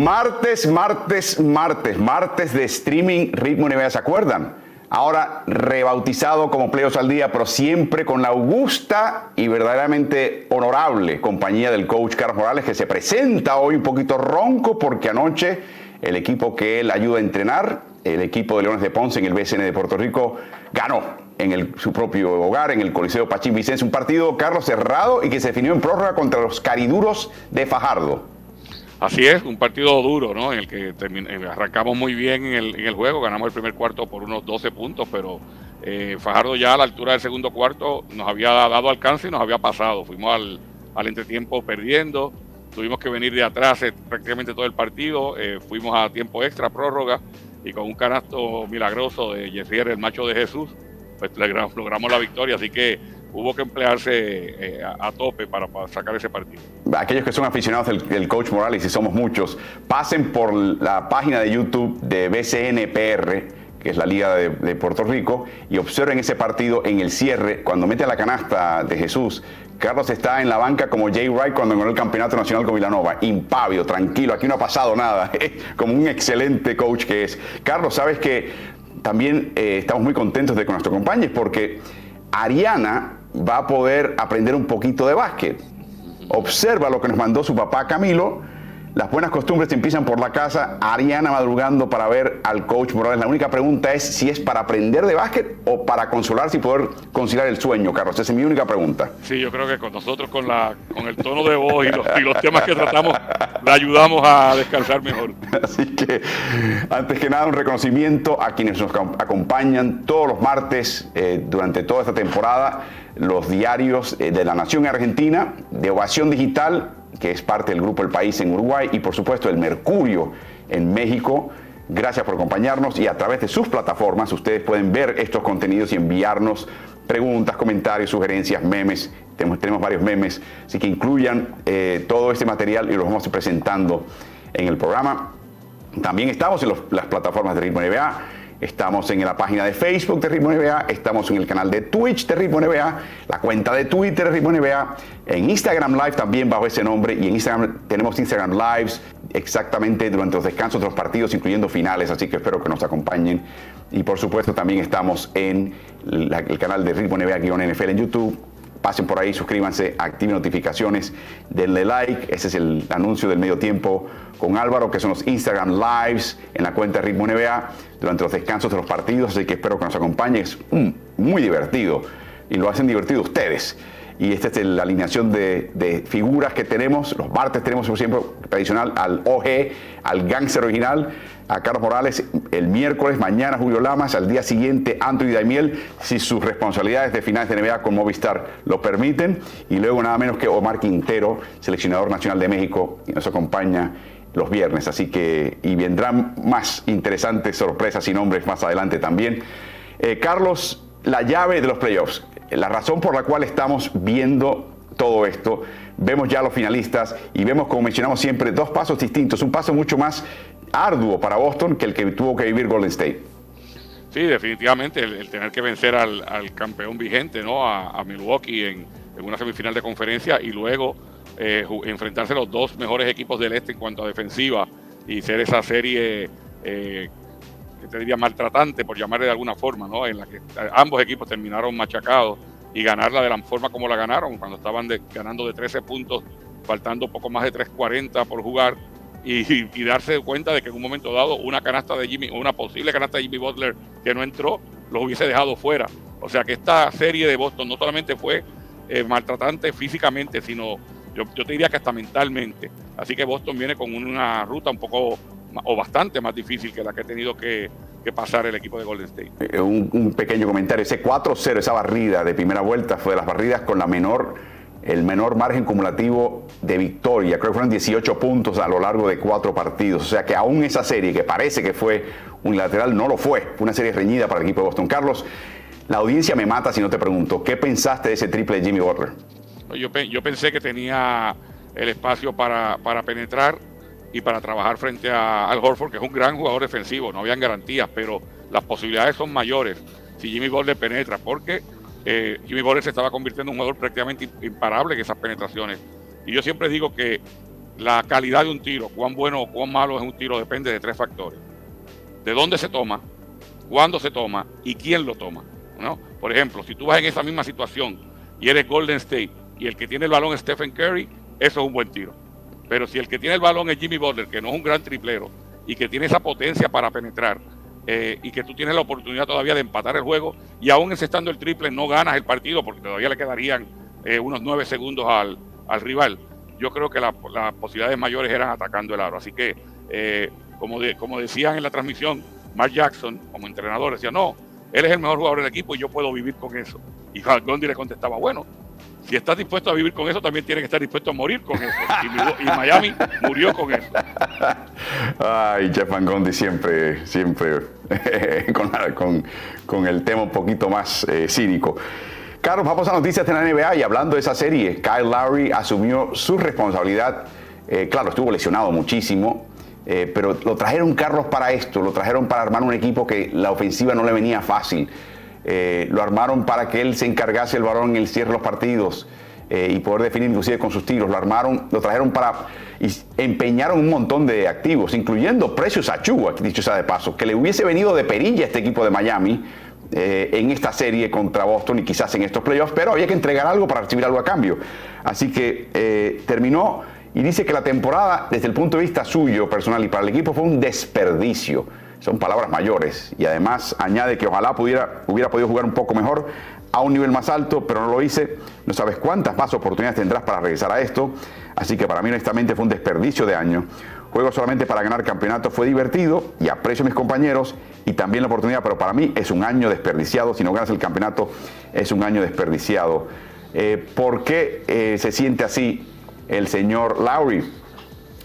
Martes, martes, martes, martes de streaming Ritmo NBA, ¿se acuerdan? Ahora rebautizado como Pleos al Día, pero siempre con la augusta y verdaderamente honorable compañía del coach Carlos Morales, que se presenta hoy un poquito ronco porque anoche el equipo que él ayuda a entrenar, el equipo de Leones de Ponce en el BCN de Puerto Rico, ganó en su propio hogar, en el Coliseo Pachín Vicente, un partido, Carlos, cerrado y que se definió en prórroga contra los cariduros de Fajardo. Así es, un partido duro, ¿no? En el que eh, arrancamos muy bien en el, juego, ganamos el primer cuarto por unos 12 puntos, pero eh, Fajardo ya a la altura del segundo cuarto nos había dado alcance y nos había pasado. Fuimos al, al entretiempo perdiendo, tuvimos que venir de atrás eh, prácticamente todo el partido, fuimos a tiempo extra, prórroga, y con un canasto milagroso de Yesier, el macho de Jesús, pues logramos la victoria. Así que hubo que emplearse eh, a, tope para, sacar ese partido. Aquellos que son aficionados del, coach Morales, y somos muchos, pasen por la página de YouTube de BCNPR que es la Liga de, Puerto Rico, y observen ese partido en el cierre, cuando mete a la canasta de Jesús. Carlos está en la banca como Jay Wright cuando ganó el campeonato nacional con Villanova, impávido, tranquilo, aquí no ha pasado nada, como un excelente coach que es. Carlos, sabes que también eh, estamos muy contentos de que nos acompañes porque Ariana va a poder aprender un poquito de básquet. Observa lo que nos mandó su papá Camilo las buenas costumbres empiezan por la casa. Ariana madrugando para ver al coach Morales. La única pregunta es si es para aprender de básquet o para consolarse y poder conciliar el sueño, Carlos. Esa es mi única pregunta. Sí, yo creo que con nosotros, con, la, con el tono de voz y los, temas que tratamos, le ayudamos a descansar mejor. Así que, antes que nada, un reconocimiento a quienes nos acompañan todos los martes eh, durante toda esta temporada. Los diarios eh, de la Nación Argentina, de Ovación Digital que es parte del grupo El País en Uruguay, y por supuesto el Mercurio en México. Gracias por acompañarnos y a través de sus plataformas ustedes pueden ver estos contenidos y enviarnos preguntas, comentarios, sugerencias, memes. Tenemos, varios memes, así que incluyan eh, todo este material y lo vamos presentando en el programa. También estamos en las plataformas de Ritmo NBA Estamos en la página de Facebook de Ritmo NBA, estamos en el canal de Twitch de Ritmo NBA, la cuenta de Twitter de Ritmo NBA, en Instagram Live también bajo ese nombre y en Instagram tenemos Instagram Lives exactamente durante los descansos de los partidos, incluyendo finales, así que espero que nos acompañen. Y por supuesto también estamos en el canal de Ritmo NBA-NFL en YouTube, pasen por ahí, suscríbanse, activen notificaciones, denle like. Ese es el anuncio del medio tiempo con Álvaro, que son los Instagram Lives en la cuenta Ritmo NBA durante los descansos de los partidos. Así que espero que nos acompañen. Es mm, muy divertido y lo hacen divertido ustedes. Y esta es la alineación de, figuras que tenemos. Los martes tenemos, por ejemplo, tradicional al OG, al gangster original, a Carlos Morales el miércoles, mañana Julio Lamas, al día siguiente Anthony Daimiel, si sus responsabilidades de finales de NBA con Movistar lo permiten. Y luego nada menos que Omar Quintero, seleccionador nacional de México, y nos acompaña los viernes. Así que, y vendrán más interesantes sorpresas y nombres más adelante también. Eh, Carlos, la llave de los playoffs la razón por la cual estamos viendo todo esto, vemos ya los finalistas y vemos, como mencionamos siempre, dos pasos distintos. Un paso mucho más arduo para Boston que el que tuvo que vivir Golden State. Sí, definitivamente, el, tener que vencer al, campeón vigente, ¿no? A, Milwaukee en, una semifinal de conferencia y luego eh, enfrentarse a los dos mejores equipos del este en cuanto a defensiva y ser esa serie eh, que te diría maltratante, por llamarle de alguna forma, ¿no? En la que ambos equipos terminaron machacados y ganarla de la forma como la ganaron, cuando estaban ganando de 13 puntos, faltando poco más de 3.40 por jugar, y, darse cuenta de que en un momento dado una canasta de Jimmy, una posible canasta de Jimmy Butler que no entró, los hubiese dejado fuera. O sea que esta serie de Boston no solamente fue eh, maltratante físicamente, sino yo te diría que hasta mentalmente. Así que Boston viene con una ruta un poco o bastante más difícil que la que ha tenido que, pasar el equipo de Golden State. Eh, un, pequeño comentario, ese 4-0, esa barrida de primera vuelta fue de las barridas con la menor, el menor margen cumulativo de victoria, creo que fueron 18 puntos a lo largo de cuatro partidos, o sea que aún esa serie que parece que fue unilateral no lo fue, fue una serie reñida para el equipo de Boston. Carlos, la audiencia me mata si no te pregunto, ¿qué pensaste de ese triple de Jimmy Butler? Yo, yo pensé que tenía el espacio para, para penetrar y para trabajar frente a Al Horford, que es un gran jugador defensivo, no habían garantías, pero las posibilidades son mayores si Jimmy Butler penetra, porque eh, Jimmy Butler se estaba convirtiendo en un jugador prácticamente imparable en esas penetraciones. Y yo siempre digo que la calidad de un tiro, cuán bueno o cuán malo es un tiro, depende de tres factores. De dónde se toma, cuándo se toma y quién lo toma. ¿no? Por ejemplo, si tú vas en esa misma situación y eres Golden State y el que tiene el balón es Stephen Curry, eso es un buen tiro. Pero si el que tiene el balón es Jimmy Butler, que no es un gran triplero y que tiene esa potencia para penetrar eh, y que tú tienes la oportunidad todavía de empatar el juego y aún encestando el triple no ganas el partido porque todavía le quedarían eh, unos nueve segundos al, al rival, yo creo que las posibilidades mayores eran atacando el aro. Así que, eh, como, como decían en la transmisión, Mark Jackson, como entrenador, decía, no, él es el mejor jugador del equipo y yo puedo vivir con eso. Y Gondi le contestaba, bueno, si estás dispuesto a vivir con eso, también tienes que estar dispuesto a morir con eso. Y, Miami murió con eso. Ay, Jeff Van Gondi siempre, siempre con, con, el tema un poquito más eh, cínico. Carlos, vamos a noticias de la NBA y hablando de esa serie, Kyle Lowry asumió su responsabilidad. Eh, claro, estuvo lesionado muchísimo, eh, pero lo trajeron Carlos para esto, lo trajeron para armar un equipo que la ofensiva no le venía fácil. Eh, lo armaron para que él se encargase el balón en el cierre de los partidos y poder definir inclusive con sus tiros. Lo armaron, lo trajeron para y empeñaron un montón de activos, incluyendo Precious Achua, dicho sea de paso, que le hubiese venido de perilla a este equipo de Miami eh, en esta serie contra Boston y quizás en estos playoffs, pero había que entregar algo para recibir algo a cambio. Así que eh, terminó y dice que la temporada, desde el punto de vista suyo, personal y para el equipo, fue un desperdicio. Son palabras mayores. Y además añade que ojalá pudiera, hubiera podido jugar un poco mejor a un nivel más alto, pero no lo hice. No sabes cuántas más oportunidades tendrás para regresar a esto. Así que para mí honestamente fue un desperdicio de año. Juego solamente para ganar campeonato fue divertido y aprecio a mis compañeros y también la oportunidad, pero para mí es un año desperdiciado. Si no ganas el campeonato, es un año desperdiciado. Eh, ¿Por qué eh, se siente así el señor Lowry?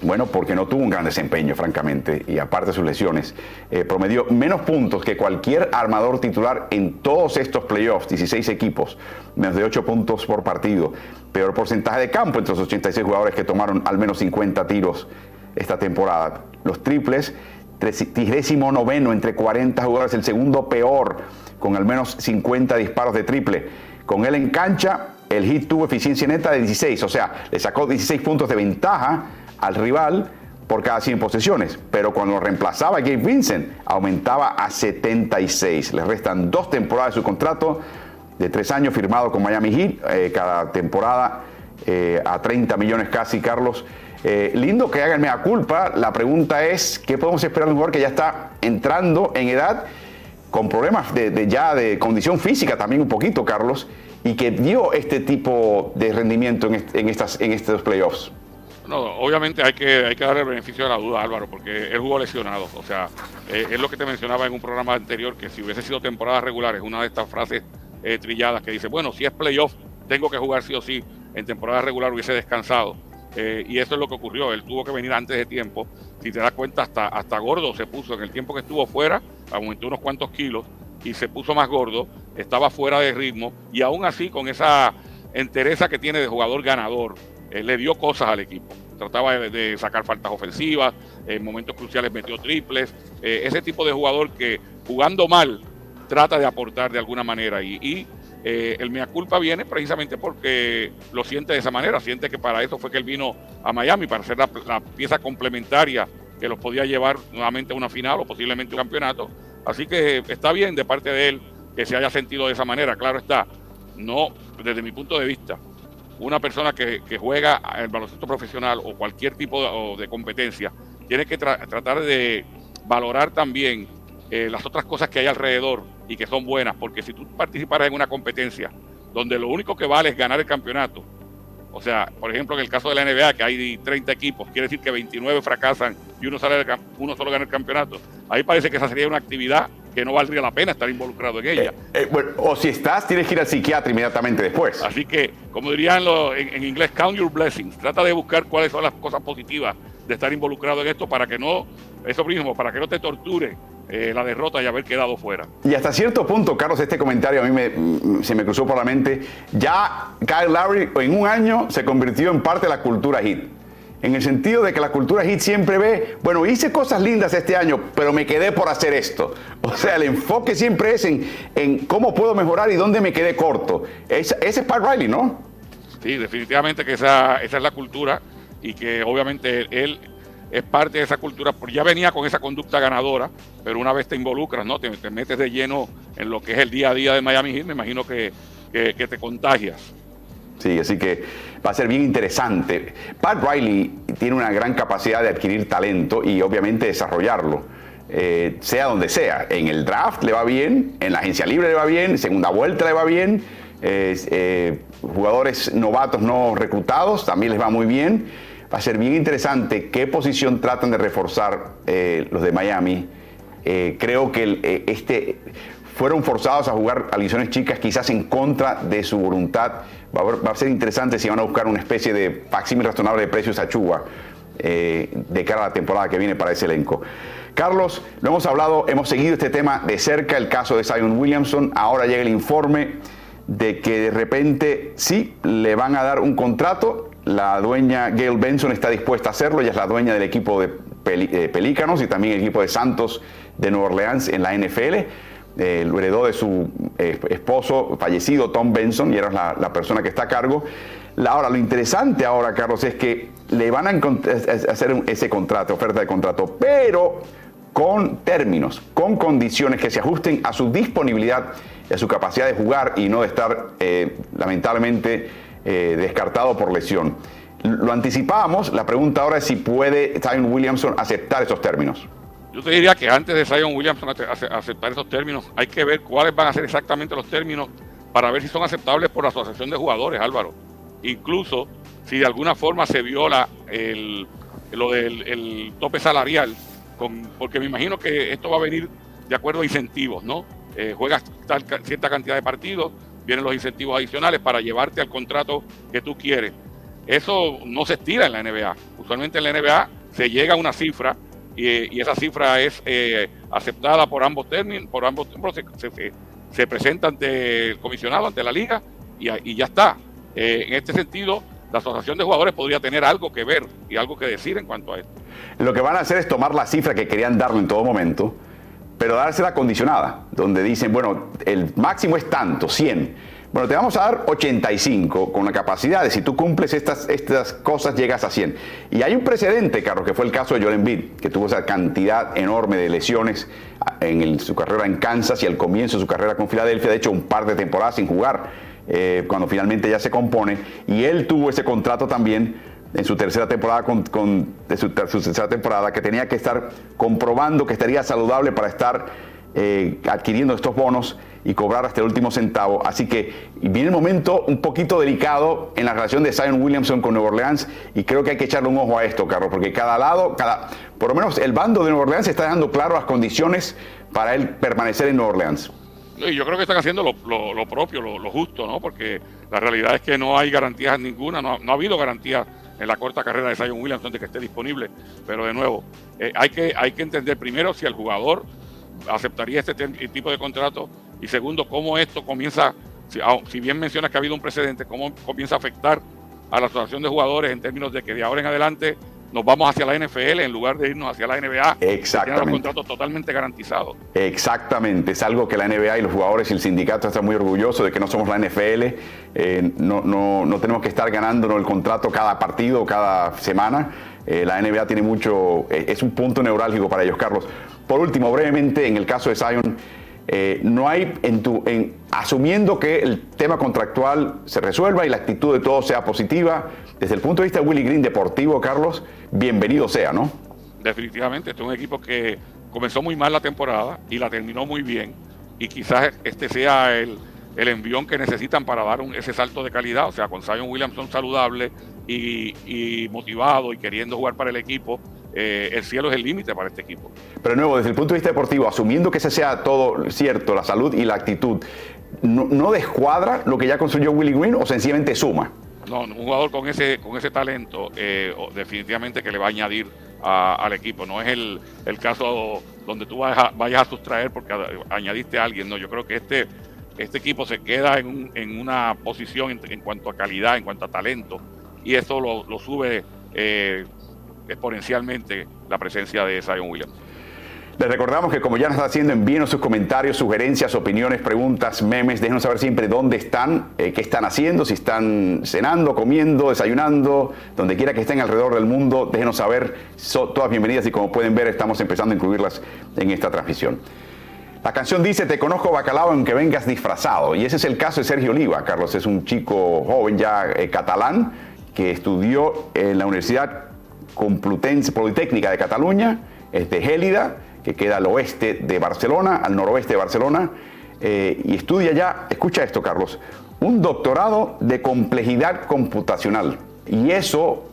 Bueno, porque no tuvo un gran desempeño, francamente, y aparte de sus lesiones, eh, promedió menos puntos que cualquier armador titular en todos estos playoffs, 16 equipos, menos de 8 puntos por partido, peor porcentaje de campo entre los 86 jugadores que tomaron al menos 50 tiros esta temporada. Los triples, 39 entre 40 jugadores, el segundo peor, con al menos 50 disparos de triple. Con él en cancha, el hit tuvo eficiencia neta de 16, o sea, le sacó 16 puntos de ventaja al rival por cada 100 posesiones, pero cuando reemplazaba a Gabe Vincent aumentaba a 76. Le restan dos temporadas de su contrato de tres años firmado con Miami Heat, eh, cada temporada eh, a 30 millones casi, Carlos. Eh, lindo que hagan mea culpa. La pregunta es, ¿qué podemos esperar de un jugador que ya está entrando en edad con problemas de, ya de condición física también un poquito, Carlos, y que dio este tipo de rendimiento en, estas, en estos playoffs? No, obviamente hay que, hay que darle el beneficio de la duda, Álvaro, porque él jugó lesionado. O sea, eh, es lo que te mencionaba en un programa anterior, que si hubiese sido temporada regular, es una de estas frases eh, trilladas que dice, bueno, si es playoff, tengo que jugar sí o sí. En temporada regular hubiese descansado. Eh, y eso es lo que ocurrió. Él tuvo que venir antes de tiempo. Si te das cuenta, hasta, hasta gordo se puso. En el tiempo que estuvo fuera, aumentó unos cuantos kilos y se puso más gordo. Estaba fuera de ritmo. Y aún así, con esa entereza que tiene de jugador ganador, eh, le dio cosas al equipo. Trataba de, sacar faltas ofensivas, en momentos cruciales metió triples. Eh, ese tipo de jugador que jugando mal trata de aportar de alguna manera. y eh, el mea culpa viene precisamente porque lo siente de esa manera, siente que para eso fue que él vino a Miami, para ser la, pieza complementaria que los podía llevar nuevamente a una final o posiblemente un campeonato. Así que está bien de parte de él que se haya sentido de esa manera, claro está. No, desde mi punto de vista, una persona que, juega el baloncesto profesional o cualquier tipo de, competencia tiene que tratar de valorar también eh, las otras cosas que hay alrededor y que son buenas, porque si tú participaras en una competencia donde lo único que vale es ganar el campeonato, o sea, por ejemplo, en el caso de la NBA, que hay 30 equipos, quiere decir que 29 fracasan y uno, sale uno solo gana el campeonato. Ahí parece que esa sería una actividad que no valdría la pena estar involucrado en ella. Eh, eh, o si estás, tienes que ir al psiquiatra inmediatamente después. Así que, como dirían en, en, inglés, count your blessings. Trata de buscar cuáles son las cosas positivas de estar involucrado en esto para que no, eso mismo, para que no te torture eh, la derrota y haber quedado fuera. Y hasta cierto punto, Carlos, este comentario a mí me, se me cruzó por la mente. Ya Kyle Lowry en un año se convirtió en parte de la cultura hit. En el sentido de que la cultura hit siempre ve, bueno, hice cosas lindas este año, pero me quedé por hacer esto. O sea, el enfoque siempre es en, en cómo puedo mejorar y dónde me quedé corto. ese es Pat Riley, ¿no? Sí, definitivamente que esa, esa es la cultura y que obviamente él es parte de esa cultura, porque ya venía con esa conducta ganadora, pero una vez te involucras, ¿no? Te, metes de lleno en lo que es el día a día de Miami Heat, me imagino que, te contagias. Sí, así que va a ser bien interesante. Pat Riley tiene una gran capacidad de adquirir talento y obviamente desarrollarlo. Eh, sea donde sea. En el draft le va bien, en la agencia libre le va bien, segunda vuelta le va bien, eh, jugadores novatos no reclutados también les va muy bien va a ser bien interesante qué posición tratan de reforzar eh, los de Miami. Creo que este, fueron forzados a jugar a lisiones chicas quizás en contra de su voluntad. Va a, ser interesante si van a buscar una especie de facsímil razonable de precios a Chuba de cara a la temporada que viene para ese elenco. Carlos, lo hemos hablado, hemos seguido este tema de cerca, el caso de Zion Williamson. Ahora llega el informe de que de repente sí le van a dar un contrato la dueña Gail Benson está dispuesta a hacerlo, ella es la dueña del equipo de Pelícanos y también el equipo de Santos de Nueva Orleans en la NFL. Eh, lo heredó de su eh, esposo fallecido, Tom Benson, y era la, persona que está a cargo. ahora, lo interesante ahora, Carlos, es que le van a hacer ese contrato, oferta de contrato, pero con términos, con condiciones que se ajusten a su disponibilidad a su capacidad de jugar y no de estar, eh, lamentablemente, eh, descartado por lesión. Lo anticipábamos, la pregunta ahora es si puede Zion Williamson aceptar esos términos. Yo te diría que antes de Zion Williamson aceptar esos términos, hay que ver cuáles van a ser exactamente los términos para ver si son aceptables por la asociación de jugadores, Álvaro. Incluso si de alguna forma se viola el, lo del tope salarial, con, porque me imagino que esto va a venir de acuerdo a incentivos, ¿no? Eh, juegas cierta cantidad de partidos, vienen los incentivos adicionales para llevarte al contrato que tú quieres. Eso no se estira en la NBA. Usualmente en la NBA se llega a una cifra y, esa cifra es eh, aceptada por ambos términos, por ambos se, se, presenta ante el comisionado, ante la liga y, ya está. Eh, en este sentido, la asociación de jugadores podría tener algo que ver y algo que decir en cuanto a esto. Lo que van a hacer es tomar la cifra que querían darle en todo momento pero dársela condicionada, donde dicen, bueno, el máximo es tanto, 100. Bueno, te vamos a dar 85 con la capacidad de si tú cumples estas, estas cosas llegas a 100. Y hay un precedente, Carlos, que fue el caso de Joel Embiid, que tuvo esa cantidad enorme de lesiones en su carrera en Kansas y al comienzo de su carrera con Filadelfia, de hecho un par de temporadas sin jugar, eh, cuando finalmente ya se compone. Y él tuvo ese contrato también en su tercera temporada con, su, tercera temporada que tenía que estar comprobando que estaría saludable para estar eh, adquiriendo estos bonos y cobrar hasta el último centavo. Así que viene el momento un poquito delicado en la relación de Zion Williamson con Nueva Orleans y creo que hay que echarle un ojo a esto, Carlos, porque cada lado, cada, por lo menos el bando de Nueva Orleans está dejando claro las condiciones para él permanecer en Nueva Orleans. Yo creo que están haciendo lo, propio, lo, justo, ¿no? Porque la realidad es que no hay garantías ninguna, no, no ha habido garantías en la corta carrera de Zion Williamson de que esté disponible. Pero de nuevo, eh, hay, que, hay que entender primero si el jugador aceptaría este tipo de contrato y segundo, cómo esto comienza, si, bien mencionas que ha habido un precedente, cómo comienza a afectar a la asociación de jugadores en términos de que de ahora en adelante nos vamos hacia la NFL en lugar de irnos hacia la NBA. Exactamente. los contratos totalmente garantizados. Exactamente. Es algo que la NBA y los jugadores y el sindicato están muy orgullosos de que no somos la NFL. Eh, no, no, no, tenemos que estar ganándonos el contrato cada partido, cada semana. Eh, la NBA tiene mucho, eh, es un punto neurálgico para ellos, Carlos. Por último, brevemente, en el caso de Zion, no hay, en tu, en, asumiendo que el tema contractual se resuelva y la actitud de todos sea positiva, desde el punto de vista de Willy Green deportivo, Carlos, bienvenido sea, ¿no? Definitivamente, este es un equipo que comenzó muy mal la temporada y la terminó muy bien. Y quizás este sea el, envión que necesitan para dar ese salto de calidad. O sea, con Zion Williamson saludable y, motivado y queriendo jugar para el equipo, eh, el cielo es el límite para este equipo. Pero nuevo, desde el punto de vista deportivo, asumiendo que ese sea todo cierto, la salud y la actitud, ¿no, no descuadra lo que ya construyó Willy Green o sencillamente suma? No, un jugador con ese, con ese talento eh, definitivamente que le va a añadir al equipo. No es el, caso donde tú vayas a, vayas a sustraer porque añadiste a alguien. No, yo creo que este, este equipo se queda en, en una posición en, cuanto a calidad, en cuanto a talento, y eso lo, sube eh, exponencialmente la presencia de Zion Williams. Les recordamos que como ya nos está haciendo, envíenos sus comentarios, sugerencias, opiniones, preguntas, memes. Déjenos saber siempre dónde están, eh, qué están haciendo, si están cenando, comiendo, desayunando, donde quiera que estén alrededor del mundo. Déjenos saber, son todas bienvenidas y como pueden ver estamos empezando a incluirlas en esta transmisión. La canción dice, te conozco bacalao aunque vengas disfrazado. Y ese es el caso de Sergio Oliva. Carlos es un chico joven ya eh, catalán que estudió en la Universidad Complutense Politécnica de Cataluña, es de Gélida que queda al oeste de Barcelona, al noroeste de Barcelona, eh, y estudia ya, escucha esto Carlos, un doctorado de complejidad computacional. Y eso,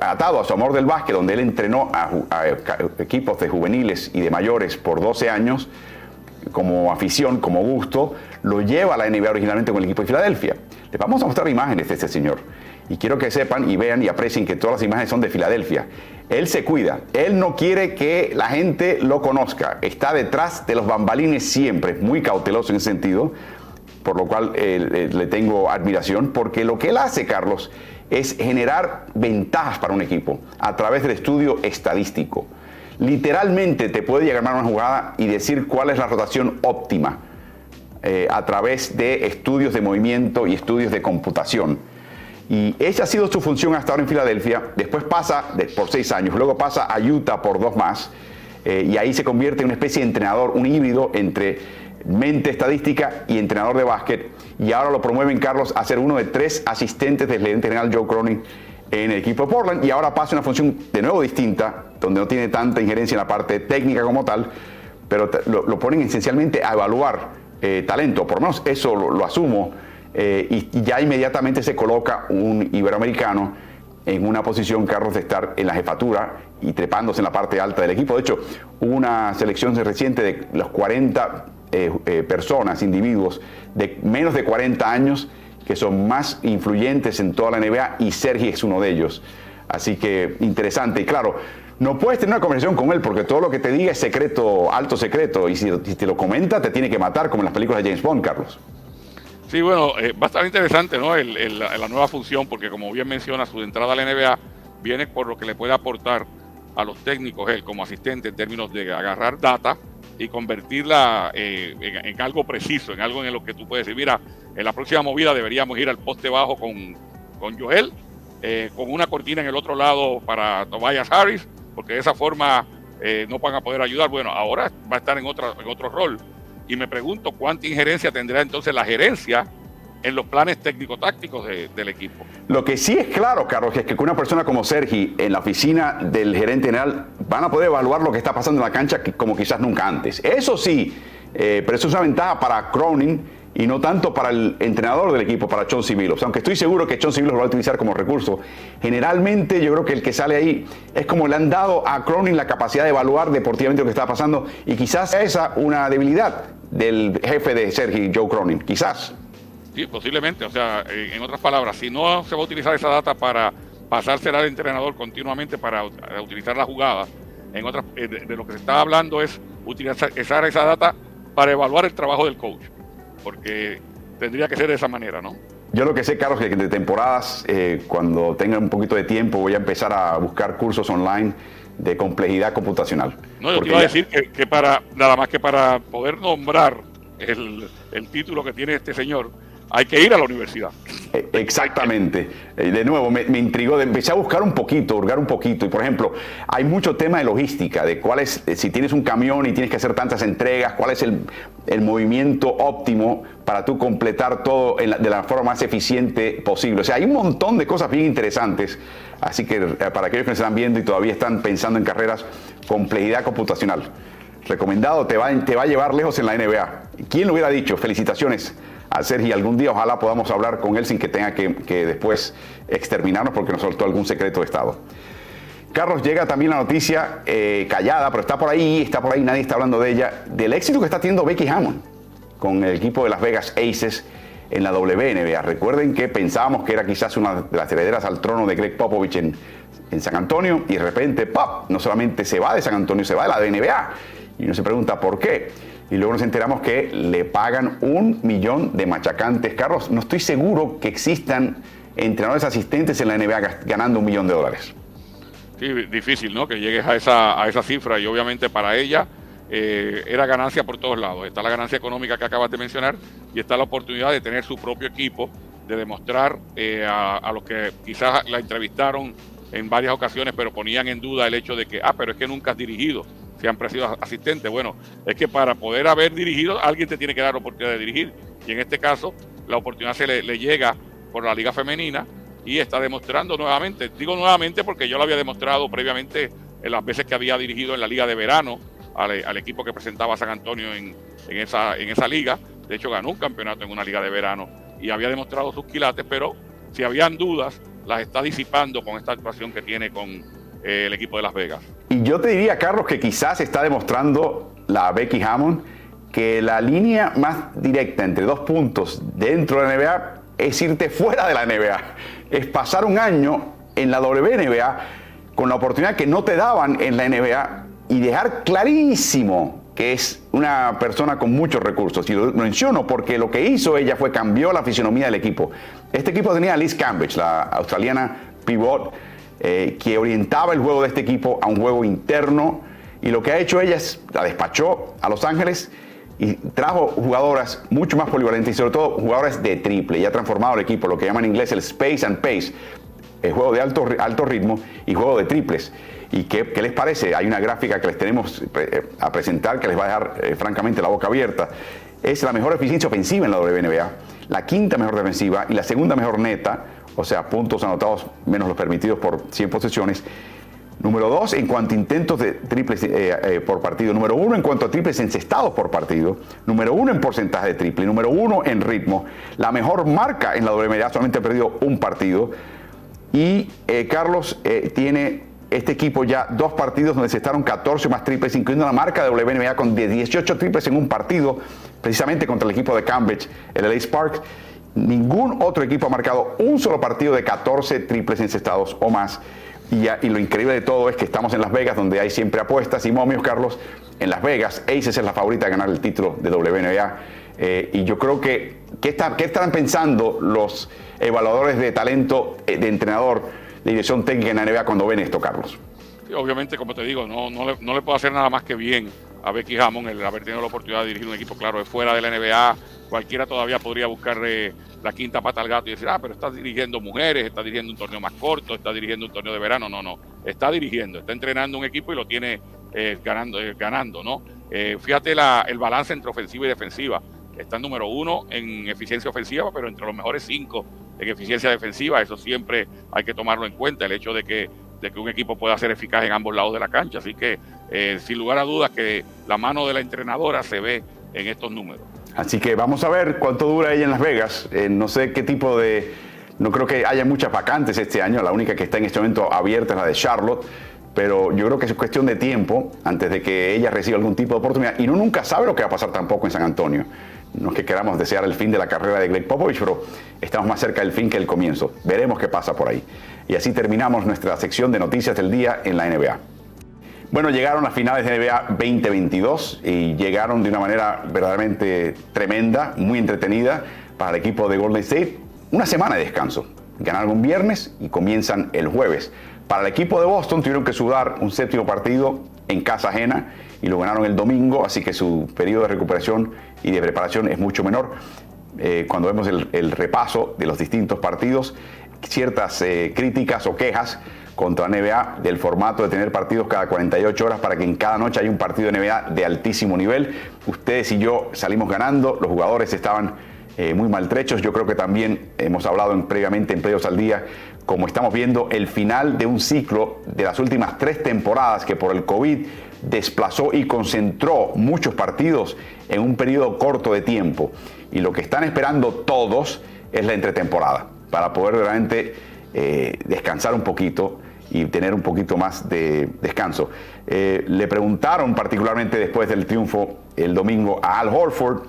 atado a su amor del básquet, donde él entrenó a, equipos de juveniles y de mayores por 12 años, como afición, como gusto, lo lleva a la NBA originalmente con el equipo de Filadelfia. Les vamos a mostrar imágenes de este señor. Y quiero que sepan y vean y aprecien que todas las imágenes son de Filadelfia. Él se cuida, él no quiere que la gente lo conozca, está detrás de los bambalines siempre, muy cauteloso en ese sentido, por lo cual eh, eh, le tengo admiración, porque lo que él hace, Carlos, es generar ventajas para un equipo a través del estudio estadístico. Literalmente te puede llegar a una jugada y decir cuál es la rotación óptima eh, a través de estudios de movimiento y estudios de computación. Y esa ha sido su función hasta ahora en Filadelfia. Después pasa por seis años, luego pasa a Utah por dos más. Eh, y ahí se convierte en una especie de entrenador, un híbrido entre mente estadística y entrenador de básquet. Y ahora lo promueven Carlos a ser uno de tres asistentes del gerente general Joe Cronin en el equipo de Portland. Y ahora pasa una función de nuevo distinta, donde no tiene tanta injerencia en la parte técnica como tal, pero lo, ponen esencialmente a evaluar eh, talento. Por lo menos eso lo asumo eh, y, ya inmediatamente se coloca un iberoamericano en una posición, Carlos, de estar en la jefatura y trepándose en la parte alta del equipo. De hecho, hubo una selección reciente de los 40 eh, eh, personas, individuos de menos de 40 años que son más influyentes en toda la NBA y Sergi es uno de ellos. Así que interesante. Y claro, no puedes tener una conversación con él porque todo lo que te diga es secreto, alto secreto. Y si, si te lo comenta, te tiene que matar, como en las películas de James Bond, Carlos. Sí, bueno, eh, va a estar interesante ¿no? la, nueva función, porque como bien menciona, su entrada a la NBA viene por lo que le puede aportar a los técnicos él como asistente en términos de agarrar data y convertirla eh, en, algo preciso, en algo en lo que tú puedes decir, mira, en la próxima movida deberíamos ir al poste bajo con, con Joel, eh, con una cortina en el otro lado para Tobias Harris, porque de esa forma no van a poder ayudar. Bueno, ahora va a estar en, otra, en otro rol y me pregunto cuánta injerencia tendrá entonces la gerencia en los planes técnico-tácticos del equipo. Lo que sí es claro, Carlos, es que una persona como Sergi en la oficina del gerente general van a poder evaluar lo que está pasando en la cancha como quizás nunca antes. Eso sí, eh, pero eso es una ventaja para Cronin y no tanto para el entrenador del equipo, para John Civilos. Aunque estoy seguro que John Civilos lo va a utilizar como recurso. Generalmente yo creo que el que sale ahí es como le han dado a Cronin la capacidad de evaluar deportivamente lo que está pasando y quizás esa una debilidad del jefe de Sergi, Joe Cronin, quizás. Sí, posiblemente. O sea, en otras palabras, si no se va a utilizar esa data para pasársela al entrenador continuamente para utilizar la jugada, en otras, eh, de, lo que se está hablando es utilizar esa data para evaluar el trabajo del coach, porque tendría que ser de esa manera, ¿no? Yo lo que sé, Carlos, es que de temporadas, eh, cuando tenga un poquito de tiempo, voy a empezar a buscar cursos online de complejidad computacional. No, yo te iba a decir que, para, nada más que para poder nombrar el, el título que tiene este señor, hay que ir a la universidad. Eh, exactamente. Eh, de nuevo, me, intrigó, empecé a buscar un poquito, hurgar un poquito. Y por ejemplo, hay mucho tema de logística, de cuál es, eh, si tienes un camión y tienes que hacer tantas entregas, cuál es el, movimiento óptimo para tú completar todo de la forma más eficiente posible. O sea, hay un montón de cosas bien interesantes. Así que para aquellos que nos están viendo y todavía están pensando en carreras, complejidad computacional. Recomendado, te va, te va a llevar lejos en la NBA. ¿Quién lo hubiera dicho? Felicitaciones a Sergi. Algún día ojalá podamos hablar con él sin que tenga que, después exterminarnos porque nos soltó algún secreto de Estado. Carlos, llega también la noticia eh, callada, pero está por ahí, está por ahí, nadie está hablando de ella, del éxito que está teniendo Becky Hammond con el equipo de Las Vegas Aces en la WNBA. Recuerden que pensábamos que era quizás una de las herederas al trono de Greg Popovich en, en San Antonio y de repente, ¡pop! No solamente se va de San Antonio, se va de la WNBA. Y uno se pregunta por qué y luego nos enteramos que le pagan un millón de machacantes. Carlos, no estoy seguro que existan entrenadores asistentes en la NBA ganando un millón de dólares. Sí, difícil, ¿no? Que llegues a esa, a esa cifra y obviamente para ella eh, era ganancia por todos lados. Está la ganancia económica que acabas de mencionar y está la oportunidad de tener su propio equipo, de demostrar eh, a, los que quizás la entrevistaron en varias ocasiones, pero ponían en duda el hecho de que, ah, pero es que nunca has dirigido, siempre has sido asistente. Bueno, es que para poder haber dirigido, alguien te tiene que dar la oportunidad de dirigir. Y en este caso, la oportunidad se le, le llega por la Liga Femenina y está demostrando nuevamente, digo nuevamente porque yo lo había demostrado previamente en las veces que había dirigido en la Liga de Verano, al, equipo que presentaba San Antonio en, esa, en esa liga. De hecho, ganó un campeonato en una liga de verano y había demostrado sus quilates, pero si habían dudas, las está disipando con esta actuación que tiene con eh, el equipo de Las Vegas. Y yo te diría, Carlos, que quizás está demostrando la Becky Hammond que la línea más directa entre dos puntos dentro de la NBA es irte fuera de la NBA. Es pasar un año en la WNBA con la oportunidad que no te daban en la NBA y dejar clarísimo que es una persona con muchos recursos. Y lo menciono porque lo que hizo ella fue cambió la fisionomía del equipo. Este equipo tenía a Liz Cambridge, la australiana pivot, eh, que orientaba el juego de este equipo a un juego interno. Y lo que ha hecho ella es la despachó a Los Ángeles y trajo jugadoras mucho más polivalentes y sobre todo jugadoras de triple. Y ha transformado el equipo, lo que llaman en inglés el space and pace, el juego de alto, alto ritmo y juego de triples. ¿Y qué, les parece? Hay una gráfica que les tenemos eh, a presentar que les va a dejar eh, francamente la boca abierta. Es la mejor eficiencia ofensiva en la WNBA, la quinta mejor defensiva y la segunda mejor neta, o sea, puntos anotados menos los permitidos por 100 posesiones. Número dos, en cuanto a intentos de triples eh, por partido. Número uno, en cuanto a triples encestados por partido. Número uno, en porcentaje de triple. Número uno, en ritmo. La mejor marca en la WNBA, solamente ha perdido un partido. Y Carlos tiene este equipo ya dos partidos donde se estaron 14 más triples, incluyendo la marca de WNBA con 18 triples en un partido, precisamente contra el equipo de Cambridge, el LA Sparks. Ningún otro equipo ha marcado un solo partido de 14 triples encestados o más. Y, y, lo increíble de todo es que estamos en Las Vegas, donde hay siempre apuestas y momios, Carlos. En Las Vegas, Aces es la favorita de ganar el título de WNBA. Eh, y yo creo que, ¿qué, ¿qué estarán pensando los evaluadores de talento eh, de entrenador? la dirección técnica en la NBA cuando ven esto, Carlos. obviamente, como te digo, no, no, no le puedo hacer nada más que bien a Becky Hammond el haber tenido la oportunidad de dirigir un equipo, claro, de fuera de la NBA. Cualquiera todavía podría buscar la quinta pata al gato y decir, ah, pero está dirigiendo mujeres, está dirigiendo un torneo más corto, está dirigiendo un torneo de verano. No, no, está dirigiendo, está entrenando un equipo y lo tiene eh, ganando, eh, ganando, ¿no? Eh, fíjate la, el balance entre ofensiva y defensiva. Está en número uno en eficiencia ofensiva, pero entre los mejores cinco en eficiencia defensiva. Eso siempre hay que tomarlo en cuenta, el hecho de que, de que un equipo pueda ser eficaz en ambos lados de la cancha. Así que, eh, sin lugar a dudas, que la mano de la entrenadora se ve en estos números. Así que vamos a ver cuánto dura ella en Las Vegas. Eh, no sé qué tipo de... No creo que haya muchas vacantes este año. La única que está en este momento abierta es la de Charlotte pero yo creo que es cuestión de tiempo antes de que ella reciba algún tipo de oportunidad. Y uno nunca sabe lo que va a pasar tampoco en San Antonio. No es que queramos desear el fin de la carrera de Greg Popovich, pero estamos más cerca del fin que el comienzo. Veremos qué pasa por ahí. Y así terminamos nuestra sección de noticias del día en la NBA. Bueno, llegaron las finales de NBA 2022 y llegaron de una manera verdaderamente tremenda, muy entretenida para el equipo de Golden State. Una semana de descanso. Ganaron un viernes y comienzan el jueves. Para el equipo de Boston tuvieron que sudar un séptimo partido en casa ajena y lo ganaron el domingo, así que su periodo de recuperación y de preparación es mucho menor. Eh, cuando vemos el, repaso de los distintos partidos, ciertas eh, críticas o quejas contra NBA del formato de tener partidos cada 48 horas para que en cada noche haya un partido de NBA de altísimo nivel. Ustedes y yo salimos ganando, los jugadores estaban eh, muy maltrechos. Yo creo que también hemos hablado en, previamente en Playos al Día, como estamos viendo el final de un ciclo de las últimas tres temporadas que por el COVID desplazó y concentró muchos partidos en un periodo corto de tiempo. Y lo que están esperando todos es la entretemporada, para poder realmente eh, descansar un poquito y tener un poquito más de descanso. Eh, le preguntaron particularmente después del triunfo el domingo a Al Horford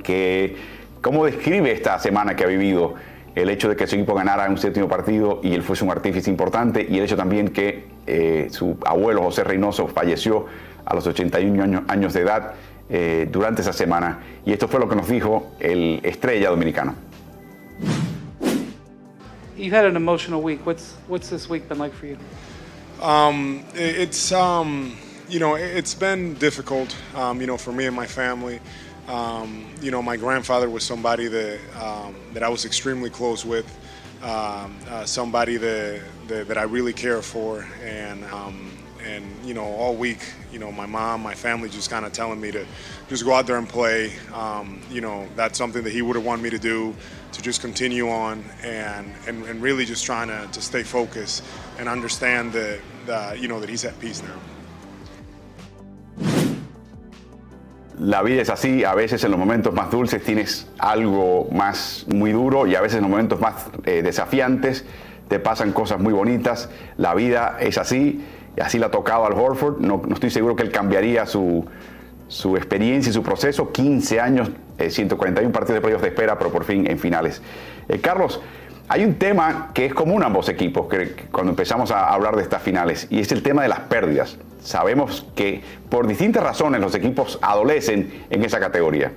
que cómo describe esta semana que ha vivido el hecho de que su equipo ganara un séptimo partido y él fuese un artífice importante y el hecho también que eh, su abuelo José Reynoso falleció a los 81 años, de edad eh, durante esa semana. Y esto fue lo que nos dijo el estrella dominicano. You've had an emotional week. What's what's this week been like for you? Um, it's um, you know, it's been difficult, um, you know, for me and my family. Um, you know, my grandfather was somebody that um, that I was extremely close with, um, uh, somebody that, that, that I really care for, and um, and you know, all week, you know, my mom, my family just kind of telling me to just go out there and play. Um, you know, that's something that he would have wanted me to do, to just continue on, and and, and really just trying to, to stay focused and understand that, that you know that he's at peace now. La vida es así, a veces en los momentos más dulces tienes algo más muy duro y a veces en los momentos más eh, desafiantes te pasan cosas muy bonitas. La vida es así, y así la ha tocado al Horford. No, estoy seguro que él cambiaría su, experiencia y su proceso. 15 años, 141 eh, partidos de playoffs de espera, pero por fin en finales. Eh, Carlos, hay un tema que es común a ambos equipos cuando empezamos a hablar de estas finales y es el tema de las pérdidas. Sabemos que por distintas razones los equipos adolecen en esa categoría.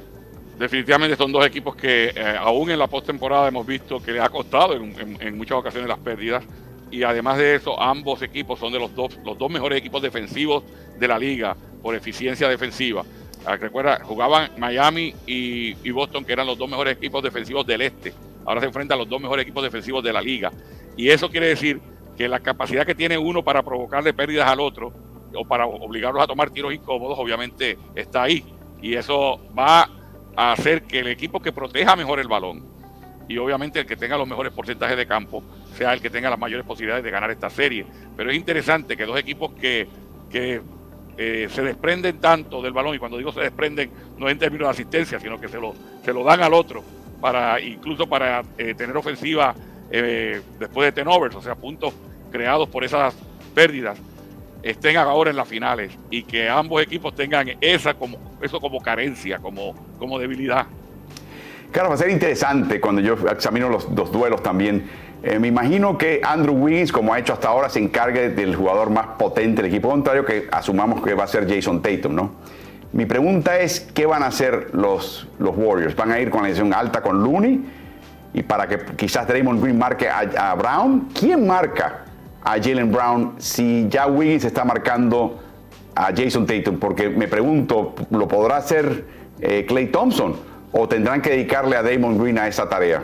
Definitivamente son dos equipos que eh, aún en la postemporada hemos visto que les ha costado en, muchas ocasiones las pérdidas y además de eso ambos equipos son de los dos, los dos mejores equipos defensivos de la liga por eficiencia defensiva. Ah, recuerda, jugaban Miami y, y Boston que eran los dos mejores equipos defensivos del este ahora se enfrenta a los dos mejores equipos defensivos de la liga. Y eso quiere decir que la capacidad que tiene uno para provocarle pérdidas al otro o para obligarlos a tomar tiros incómodos, obviamente está ahí. Y eso va a hacer que el equipo que proteja mejor el balón y obviamente el que tenga los mejores porcentajes de campo sea el que tenga las mayores posibilidades de ganar esta serie. Pero es interesante que dos equipos que, eh, se desprenden tanto del balón, y cuando digo se desprenden no en términos de asistencia, sino que se lo, se lo dan al otro, para incluso para eh, tener ofensiva eh, después de turnovers, o sea, puntos creados por esas pérdidas, estén ahora en las finales y que ambos equipos tengan esa como, eso como carencia, como, como debilidad. Claro, va a ser interesante cuando yo examino los dos duelos también. Eh, me imagino que Andrew Wiggins, como ha hecho hasta ahora, se encargue del jugador más potente del equipo contrario, que asumamos que va a ser Jason Tatum, ¿no? Mi pregunta es, ¿qué van a hacer los, los Warriors? ¿Van a ir con la edición alta con Looney? Y para que quizás Draymond Green marque a, Brown. ¿Quién marca a Jalen Brown si ya Wiggins está marcando a Jason Tatum? Porque me pregunto, ¿lo podrá hacer Clay eh, Thompson? ¿O tendrán que dedicarle a Draymond Green a esa tarea?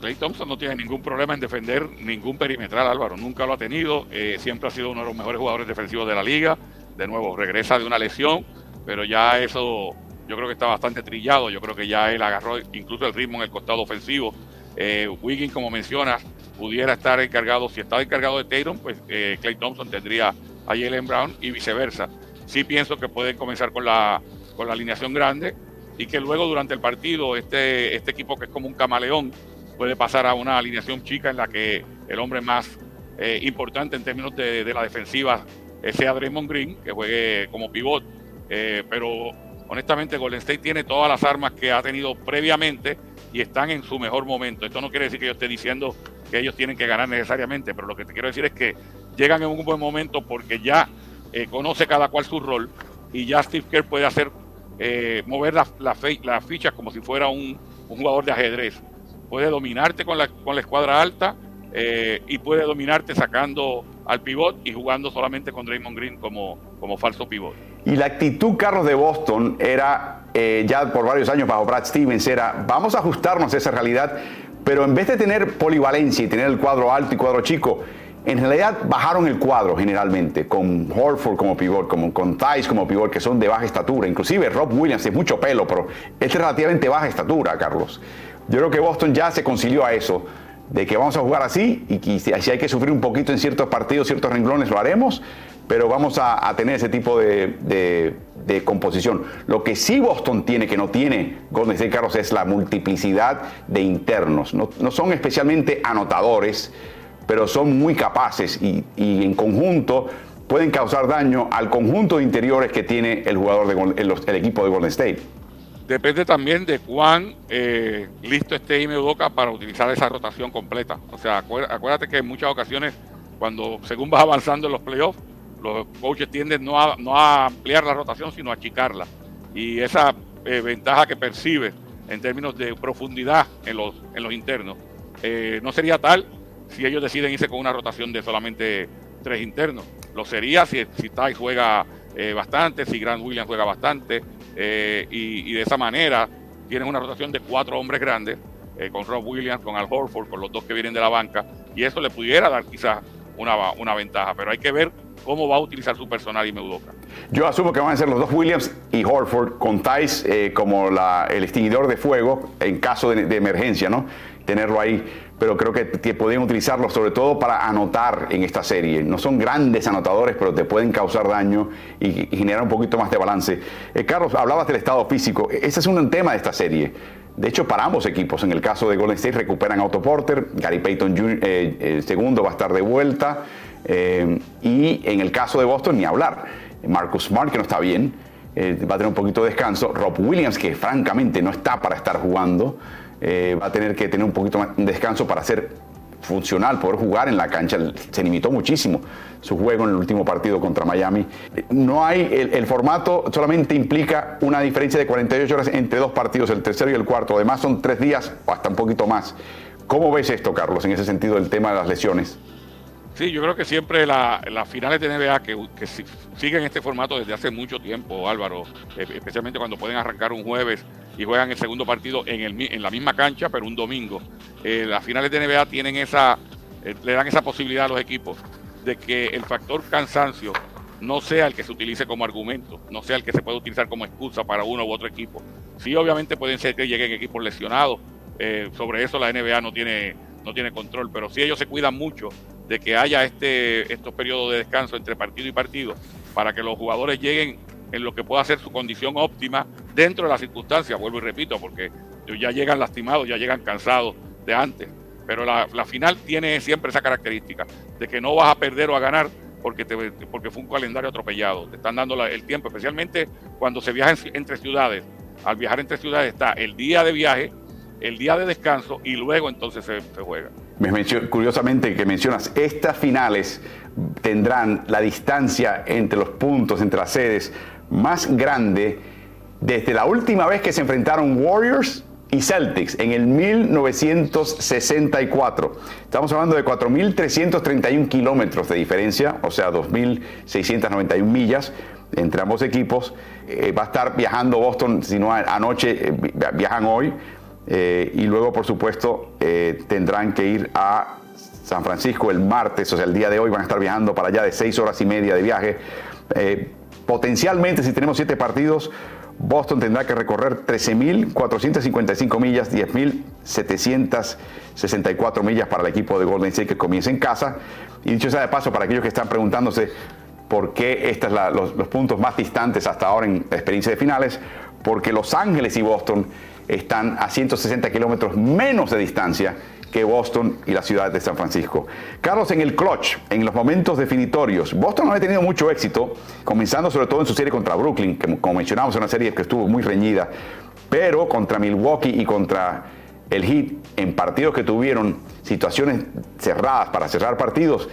Clay Thompson no tiene ningún problema en defender ningún perimetral, Álvaro. Nunca lo ha tenido. Eh, siempre ha sido uno de los mejores jugadores defensivos de la liga. De nuevo, regresa de una lesión pero ya eso yo creo que está bastante trillado. Yo creo que ya él agarró incluso el ritmo en el costado ofensivo. Eh, Wiggins, como mencionas, pudiera estar encargado, si está encargado de Tatum, pues eh, Clay Thompson tendría a Jalen Brown y viceversa. Sí pienso que pueden comenzar con la, con la alineación grande y que luego durante el partido este, este equipo que es como un camaleón puede pasar a una alineación chica en la que el hombre más eh, importante en términos de, de la defensiva sea Draymond Green, que juegue como pivot eh, pero honestamente Golden State tiene todas las armas que ha tenido previamente y están en su mejor momento. Esto no quiere decir que yo esté diciendo que ellos tienen que ganar necesariamente, pero lo que te quiero decir es que llegan en un buen momento porque ya eh, conoce cada cual su rol y ya Steve Kerr puede hacer eh, mover las la, fichas como si fuera un, jugador de ajedrez. Puede dominarte con la, con la escuadra alta y puede dominarte sacando al pivot y jugando solamente con Draymond Green como, como falso pivot. Y la actitud, Carlos, de Boston era, eh, ya por varios años bajo Brad Stevens, era vamos a ajustarnos a esa realidad, pero en vez de tener polivalencia y tener el cuadro alto y cuadro chico, en realidad bajaron el cuadro generalmente, con Horford como pivot, como, con Thais como pivot, que son de baja estatura. Inclusive Rob Williams es mucho pelo, pero es relativamente baja estatura, Carlos. Yo creo que Boston ya se concilió a eso, de que vamos a jugar así y si hay que sufrir un poquito en ciertos partidos, ciertos renglones, lo haremos, pero vamos a, tener ese tipo de, composición. Lo que sí Boston tiene, que no tiene Golden State Carlos, es la multiplicidad de internos. No, son especialmente anotadores, pero son muy capaces y, en conjunto pueden causar daño al conjunto de interiores que tiene el jugador el, equipo de Golden State. Depende también de cuán eh, listo esté Ime Udoka para utilizar esa rotación completa. O sea, acuérdate que en muchas ocasiones, cuando según vas avanzando en los playoffs, los coaches tienden no a, no a ampliar la rotación, sino a achicarla. Y esa eh, ventaja que percibe en términos de profundidad en los, en los internos eh, no sería tal si ellos deciden irse con una rotación de solamente tres internos. Lo sería si, si Tai juega bastante, si Grant Williams juega bastante, eh, y, de esa manera tienes una rotación de cuatro hombres grandes, eh, con Rob Williams, con Al Horford, con los dos que vienen de la banca, y eso le pudiera dar quizás una, una ventaja, pero hay que ver cómo va a utilizar su personal y Meudoka. Yo asumo que van a ser los dos Williams y Horford con Tice como el extinguidor de fuego en caso de emergencia, ¿no? Tenerlo ahí pero creo que, pueden utilizarlo sobre todo para anotar en esta serie. No son grandes anotadores, pero te pueden causar daño y, generar un poquito más de balance. Eh, Carlos, hablabas del estado físico. Ese es un tema de esta serie. De hecho, para ambos equipos, en el caso de Golden State, recuperan a Otto Porter, Gary Payton Jr., eh, el segundo va a estar de vuelta, eh, y en el caso de Boston, ni hablar. Marcus Smart, que no está bien, va a tener un poquito de descanso. Rob Williams, que francamente no está para estar jugando. Eh, va a tener que tener un poquito más de descanso para ser funcional, poder jugar en la cancha. Se limitó muchísimo su juego en el último partido contra Miami. No hay, el, formato solamente implica una diferencia de 48 horas entre dos partidos, el tercero y el cuarto. Además son tres días o hasta un poquito más. ¿Cómo ves esto, Carlos, en ese sentido del tema de las lesiones? Sí, yo creo que siempre las finales de NBA que, siguen este formato desde hace mucho tiempo, Álvaro, eh, especialmente cuando pueden arrancar un jueves y juegan el segundo partido en, el, en la misma cancha, pero un domingo. Eh, las finales de NBA tienen esa, eh, le dan esa posibilidad a los equipos de que el factor cansancio no sea el que se utilice como argumento, no sea el que se pueda utilizar como excusa para uno u otro equipo. Sí, obviamente pueden ser que lleguen equipos lesionados, sobre eso la NBA no tiene, no tiene control, pero sí ellos se cuidan mucho de que haya este, estos periodos de descanso entre partido y partido para que los jugadores lleguen en lo que pueda ser su condición óptima dentro de las circunstancias, vuelvo y repito, porque ya llegan lastimados, ya llegan cansados de antes. Pero la, final tiene siempre esa característica de que no vas a perder o a ganar porque, porque fue un calendario atropellado. Te están dando el tiempo, especialmente cuando se viaja entre ciudades. Al viajar entre ciudades está el día de viaje, el día de descanso y luego entonces se juega. Curiosamente que mencionas, estas finales tendrán la distancia entre los puntos, entre las sedes, más grande desde la última vez que se enfrentaron Warriors y Celtics en el 1964. Estamos hablando de 4.331 kilómetros de diferencia, o sea, 2.691 millas entre ambos equipos. Eh, va a estar viajando Boston, si no anoche, eh, viajan hoy. Eh, y luego, por supuesto, tendrán que ir a San Francisco el martes, o sea, el día de hoy van a estar viajando para allá de seis horas y media de viaje. Potencialmente, si tenemos siete partidos, Boston tendrá que recorrer 13.455 millas, 10.764 millas para el equipo de Golden State que comienza en casa. Y dicho sea de paso, para aquellos que están preguntándose por qué estos son los, los puntos más distantes hasta ahora en la experiencia de finales, porque Los Ángeles y Boston están a 160 kilómetros menos de distancia que Boston y la ciudad de San Francisco. Carlos, en el clutch, en los momentos definitorios, Boston no ha tenido mucho éxito, comenzando sobre todo en su serie contra Brooklyn, que como mencionamos, es una serie que estuvo muy reñida, pero contra Milwaukee y contra el Heat, en partidos que tuvieron situaciones cerradas para cerrar partidos,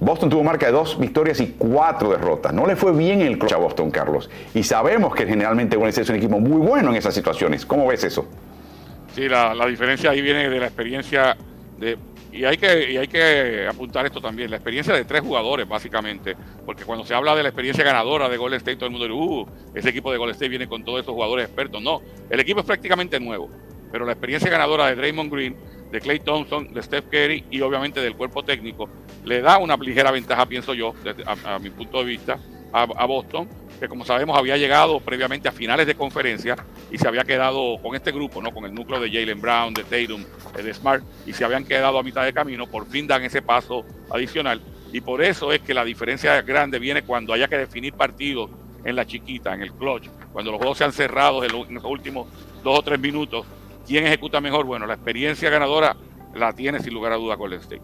Boston tuvo marca de dos victorias y cuatro derrotas. No le fue bien el clutch a Boston, Carlos. Y sabemos que generalmente Golden es un equipo muy bueno en esas situaciones. ¿Cómo ves eso? Sí, la, diferencia ahí viene de la experiencia de... Y hay, que, y hay que apuntar esto también, la experiencia de tres jugadores, básicamente. Porque cuando se habla de la experiencia ganadora de Golden State, todo el mundo dice, uh, ese equipo de Golden State viene con todos esos jugadores expertos. No, el equipo es prácticamente nuevo. Pero la experiencia ganadora de Draymond Green de Clay Thompson, de Steph Curry y obviamente del cuerpo técnico, le da una ligera ventaja, pienso yo, a, mi punto de vista, a, Boston, que como sabemos había llegado previamente a finales de conferencia y se había quedado con este grupo, ¿no? con el núcleo de Jalen Brown, de Tatum, de Smart, y se habían quedado a mitad de camino, por fin dan ese paso adicional. Y por eso es que la diferencia grande viene cuando haya que definir partidos en la chiquita, en el clutch, cuando los juegos sean cerrados en los últimos dos o tres minutos ¿Quién ejecuta mejor? Bueno, la experiencia ganadora la tiene sin lugar a duda Golden State.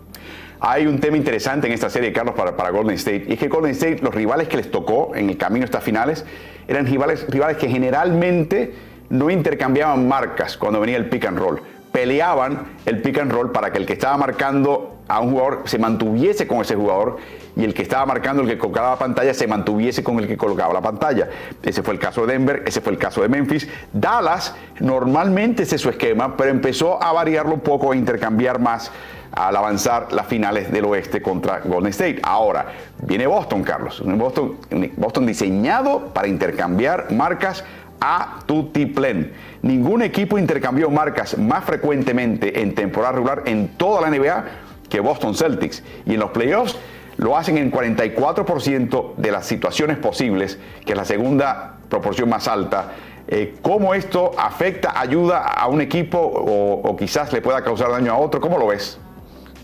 Hay un tema interesante en esta serie, Carlos, para, para, Golden State, y es que Golden State, los rivales que les tocó en el camino a estas finales, eran rivales, rivales que generalmente no intercambiaban marcas cuando venía el pick and roll. Peleaban el pick and roll para que el que estaba marcando a un jugador se mantuviese con ese jugador y el que estaba marcando, el que colocaba la pantalla, se mantuviese con el que colocaba la pantalla. Ese fue el caso de Denver, ese fue el caso de Memphis. Dallas, normalmente ese es su esquema, pero empezó a variarlo un poco, a intercambiar más al avanzar las finales del oeste contra Golden State. Ahora, viene Boston, Carlos. Boston, Boston diseñado para intercambiar marcas a tutiplen. Ningún equipo intercambió marcas más frecuentemente en temporada regular en toda la NBA que Boston Celtics. Y en los playoffs lo hacen en 44% de las situaciones posibles, que es la segunda proporción más alta. Eh, ¿Cómo esto afecta, ayuda a un equipo o, quizás le pueda causar daño a otro? ¿Cómo lo ves?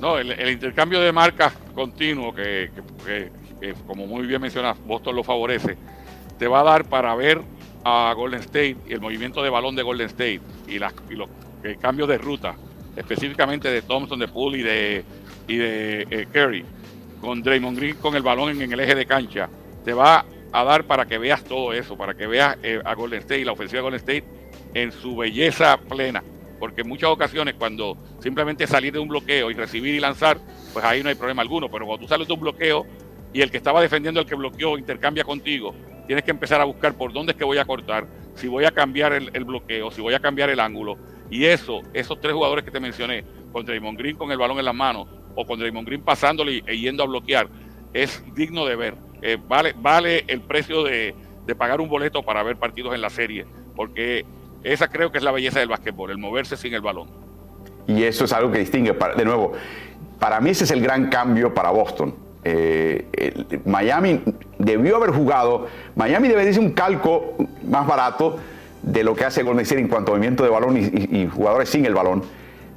No, el, intercambio de marcas continuo, que, como muy bien mencionas, Boston lo favorece, te va a dar para ver a Golden State y el movimiento de balón de Golden State y, los cambios de ruta, específicamente de Thompson, de Poole y de, y de eh, Curry, con Draymond Green con el balón en, el eje de cancha, te va a dar para que veas todo eso, para que veas eh, a Golden State, la ofensiva de Golden State en su belleza plena. Porque en muchas ocasiones cuando simplemente salir de un bloqueo y recibir y lanzar, pues ahí no hay problema alguno. Pero cuando tú sales de un bloqueo y el que estaba defendiendo el que bloqueó intercambia contigo, tienes que empezar a buscar por dónde es que voy a cortar, si voy a cambiar el, bloqueo, si voy a cambiar el ángulo. Y eso, esos tres jugadores que te mencioné, con Draymond Green con el balón en las manos o con Draymond Green pasándole y, yendo a bloquear, es digno de ver. Eh, vale, vale el precio de, pagar un boleto para ver partidos en la serie, porque esa creo que es la belleza del básquetbol, el moverse sin el balón. Y eso es algo que distingue, de nuevo, para mí ese es el gran cambio para Boston eh, Miami debió haber jugado, Miami debe ser un calco más barato de lo que hace Golden State en cuanto a movimiento de balón y, jugadores sin el balón.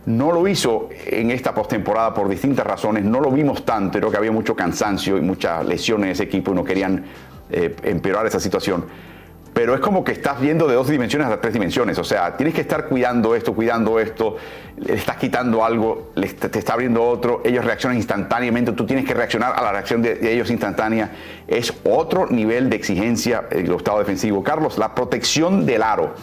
No lo hizo en esta postemporada por distintas razones, no lo vimos tanto, creo que había mucho cansancio y muchas lesiones en ese equipo y no querían eh, empeorar esa situación pero es como que estás viendo de dos dimensiones a tres dimensiones. O sea, tienes que estar cuidando esto, cuidando esto, le estás quitando algo, te está abriendo otro, ellos reaccionan instantáneamente, tú tienes que reaccionar a la reacción de, ellos instantánea. Es otro nivel de exigencia el estado defensivo. Carlos, la protección del aro.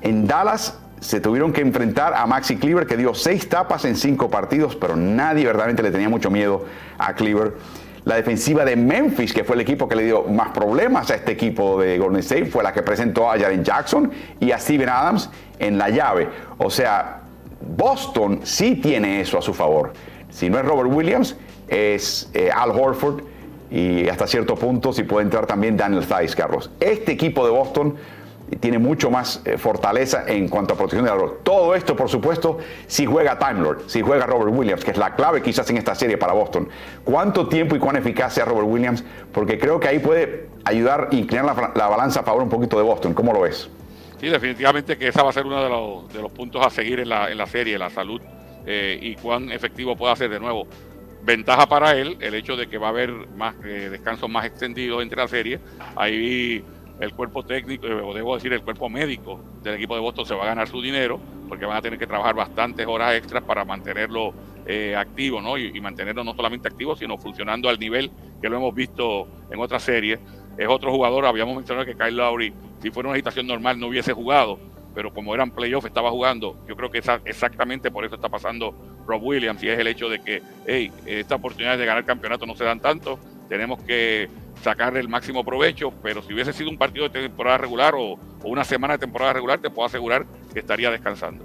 En Dallas se tuvieron que enfrentar a Maxi Cleaver, que dio seis tapas en cinco partidos, pero nadie verdaderamente le tenía mucho miedo a Cleaver. La defensiva de Memphis, que fue el equipo que le dio más problemas a este equipo de Golden State, fue la que presentó a Jaren Jackson y a Steven Adams en la llave. O sea, Boston sí tiene eso a su favor. Si no es Robert Williams, es eh, Al Horford y hasta cierto punto si puede entrar también Daniel Thies, Carlos. Este equipo de Boston tiene mucho más eh, fortaleza en cuanto a protección de la Todo esto, por supuesto, si juega Time Lord, si juega Robert Williams, que es la clave quizás en esta serie para Boston. ¿Cuánto tiempo y cuán eficaz sea Robert Williams? Porque creo que ahí puede ayudar y inclinar la, balanza a favor un poquito de Boston. ¿Cómo lo ves? Sí, definitivamente que esa va a ser uno de los, puntos a seguir en la, serie, la salud eh, y cuán efectivo puede ser de nuevo. Ventaja para él el hecho de que va a haber más eh, descansos más extendidos entre la serie. Ahí el cuerpo técnico, eh, o debo decir el cuerpo médico del equipo de Boston se va a ganar su dinero porque van a tener que trabajar bastantes horas extras para mantenerlo eh, activo, ¿no? Y, mantenerlo no solamente activo, sino funcionando al nivel que lo hemos visto en otras series. Es otro jugador, habíamos mencionado que Kyle Lowry, si fuera una situación normal, no hubiese jugado, pero como eran playoffs, estaba jugando. Yo creo que exactamente por eso está pasando Rob Williams, y es el hecho de que, hey, esta oportunidad de ganar campeonato no se dan tanto, tenemos que sacar el máximo provecho, pero si hubiese sido un partido de temporada regular o, una semana de temporada regular, te puedo asegurar que estaría descansando.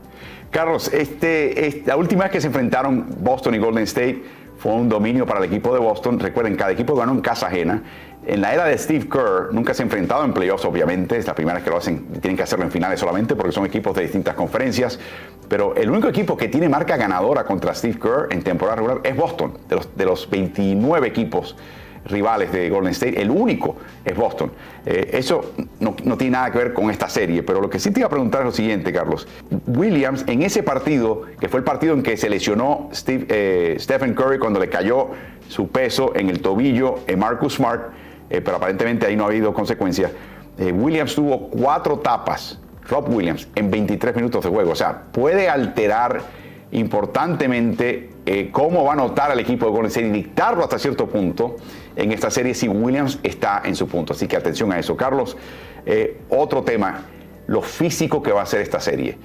Carlos, este, la última vez que se enfrentaron Boston y Golden State fue un dominio para el equipo de Boston. Recuerden, cada equipo ganó en casa ajena. En la era de Steve Kerr nunca se ha enfrentado en playoffs, obviamente. Es la primera vez que lo hacen. Tienen que hacerlo en finales solamente porque son equipos de distintas conferencias. Pero el único equipo que tiene marca ganadora contra Steve Kerr en temporada regular es Boston. De los, de los 29 equipos rivales de Golden State, el único es Boston. Eh, eso no, tiene nada que ver con esta serie, pero lo que sí te iba a preguntar es lo siguiente, Carlos. Williams, en ese partido, que fue el partido en que se lesionó eh, Stephen Curry cuando le cayó su peso en el tobillo en Marcus Smart, eh, pero aparentemente ahí no ha habido consecuencia, Williams tuvo cuatro tapas, Rob Williams, en 23 minutos de juego. O sea, puede alterar importantemente cómo va a notar al equipo de Golden State y dictarlo hasta cierto punto en esta serie si Williams está en su punto. Así que atención a eso. Carlos, eh, otro tema, lo físico que va a ser esta serie.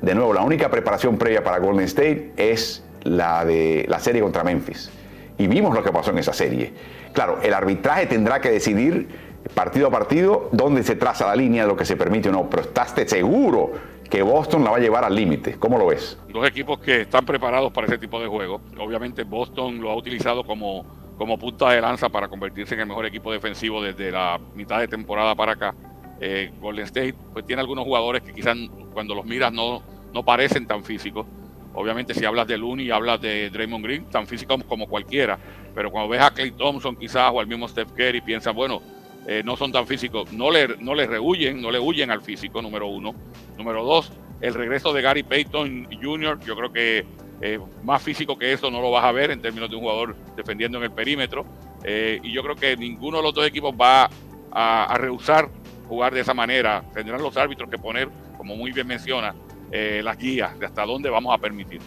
De nuevo, la única preparación previa para Golden State es la de la serie contra Memphis. Y vimos lo que pasó en esa serie. Claro, el arbitraje tendrá que decidir partido a partido dónde se traza la línea de lo que se permite o no, pero estás seguro que Boston la va a llevar al límite. ¿Cómo lo ves? Dos equipos que están preparados para ese tipo de juego. Obviamente Boston lo ha utilizado como, como punta de lanza para convertirse en el mejor equipo defensivo desde la mitad de temporada para acá. Eh, Golden State pues tiene algunos jugadores que quizás cuando los miras no, no parecen tan físicos. Obviamente si hablas de Looney hablas de Draymond Green, tan físicos como cualquiera. Pero cuando ves a Clay Thompson quizás o al mismo Steph Curry, piensas, bueno, eh, no son tan físicos, no le, no le rehuyen, no le huyen al físico, número uno. Número dos, el regreso de Gary Payton Jr., yo creo que eh, más físico que eso no lo vas a ver en términos de un jugador defendiendo en el perímetro. Eh, y yo creo que ninguno de los dos equipos va a, rehusar jugar de esa manera. Tendrán los árbitros que poner, como muy bien menciona, las guías de hasta dónde vamos a permitir.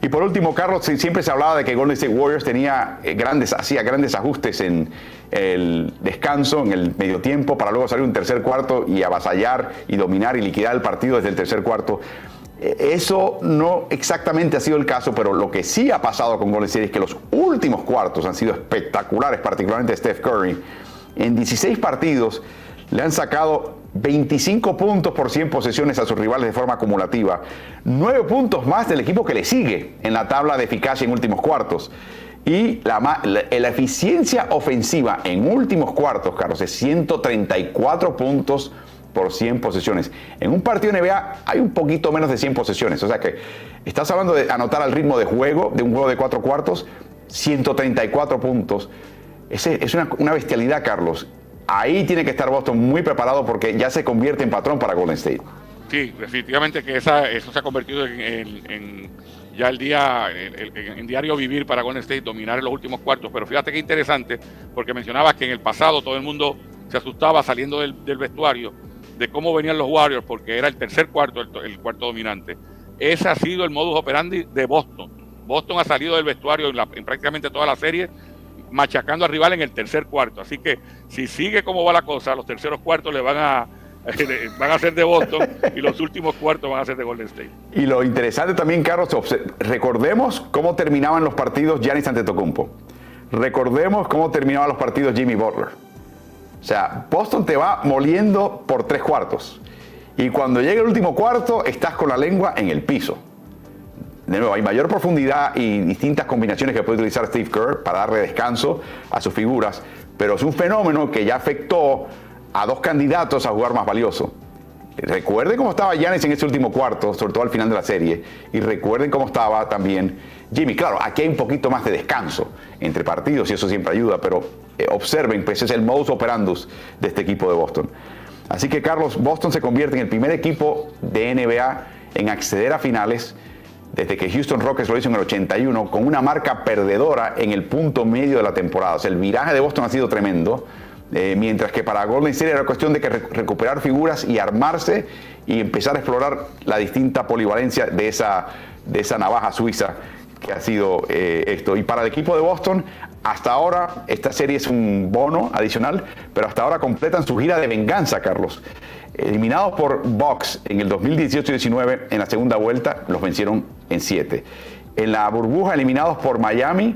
Y por último, Carlos, siempre se hablaba de que Golden State Warriors tenía grandes, hacía grandes ajustes en, el descanso, en el medio tiempo, para luego salir un tercer cuarto y avasallar y dominar y liquidar el partido desde el tercer cuarto. E, eso no exactamente ha sido el caso, pero lo que sí ha pasado con Golden State es que los últimos cuartos han sido espectaculares, particularmente Steph Curry. En 16 partidos le han sacado 25 puntos por 100 posesiones a sus rivales de forma acumulativa, 9 puntos más del equipo que le sigue en la tabla de eficacia en últimos cuartos. Y la, eficiencia ofensiva en últimos cuartos, Carlos, es 134 puntos por 100 posesiones. En un partido NBA hay un poquito menos de 100 posesiones. O sea que estás hablando de anotar al ritmo de juego, de un juego de cuatro cuartos, 134 puntos. Es, una, una, bestialidad, Carlos. Ahí tiene que estar Boston muy preparado porque ya se convierte en patrón para Golden State. Sí, definitivamente que esa, eso se ha convertido en ya el día, en, diario vivir para Golden State, dominar en los últimos cuartos. Pero fíjate qué interesante, porque mencionabas que en el pasado todo el mundo se asustaba saliendo del, vestuario de cómo venían los Warriors, porque era el tercer cuarto, el, cuarto dominante. Ese ha sido el modus operandi de Boston. Boston ha salido del vestuario en, prácticamente toda la serie machacando al rival en el tercer cuarto. Así que si sigue como va la cosa, los terceros cuartos le van a, van a ser de Boston y los últimos cuartos van a ser de Golden State. Y lo interesante también, Carlos, recordemos cómo terminaban los partidos Giannis Antetokounmpo. Recordemos cómo terminaban los partidos Jimmy Butler. O sea, Boston te va moliendo por tres cuartos. Y cuando llega el último cuarto, estás con la lengua en el piso. De nuevo, hay mayor profundidad y distintas combinaciones que puede utilizar Steve Kerr para darle descanso a sus figuras, pero es un fenómeno que ya afectó a dos candidatos a jugar más valioso. Recuerden cómo estaba Giannis en ese último cuarto, sobre todo al final de la serie, y recuerden cómo estaba también Jimmy. Claro, aquí hay un poquito más de descanso entre partidos y eso siempre ayuda, pero eh, observen, pues es el modus operandus de este equipo de Boston. Así que Carlos, Boston se convierte en el primer equipo de NBA en acceder a finales desde que Houston Rockets lo hizo en el 81 con una marca perdedora en el punto medio de la temporada. O sea, el viraje de Boston ha sido tremendo eh, mientras que para Golden State era cuestión de que recuperar figuras y armarse y empezar a explorar la distinta polivalencia de esa, de esa navaja suiza que ha sido eh, esto. Y para el equipo de Boston, hasta ahora esta serie es un bono adicional, pero hasta ahora completan su gira de venganza, Carlos. Eliminados por Bucks en el 2018-19 en la segunda vuelta, los vencieron en 7. En la burbuja, eliminados por Miami,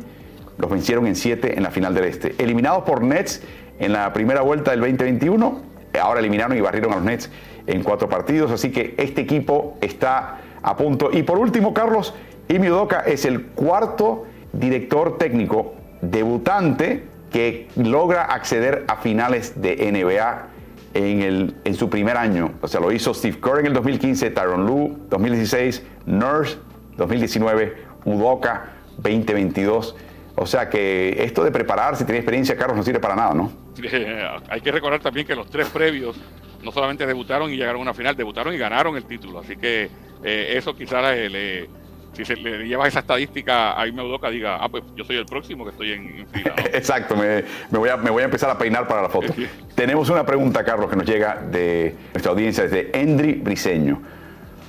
los vencieron en 7 en la final del Este. Eliminados por Nets en la primera vuelta del 2021. Ahora eliminaron y barrieron a los Nets en cuatro partidos, así que este equipo está a punto. Y por último, Carlos, Imi Udoka es el cuarto director técnico debutante que logra acceder a finales de NBA en, el, en su primer año. O sea, lo hizo Steve Kerr en el 2015, Tyron Lue 2016, Nurse 2019, Udoka 2022. O sea que esto de prepararse, tener experiencia, Carlos, no sirve para nada, ¿no? Hay que recordar también que los tres previos no solamente debutaron y llegaron a una final, debutaron y ganaron el título. Así que eh, eso quizás le, si se le llevas esa estadística a Ime Udoka, diga, ah, pues yo soy el próximo que estoy en, fila. Exacto, me, voy a, me, voy a, empezar a peinar para la foto. Tenemos una pregunta, Carlos, que nos llega de nuestra audiencia, desde Endri Briseño.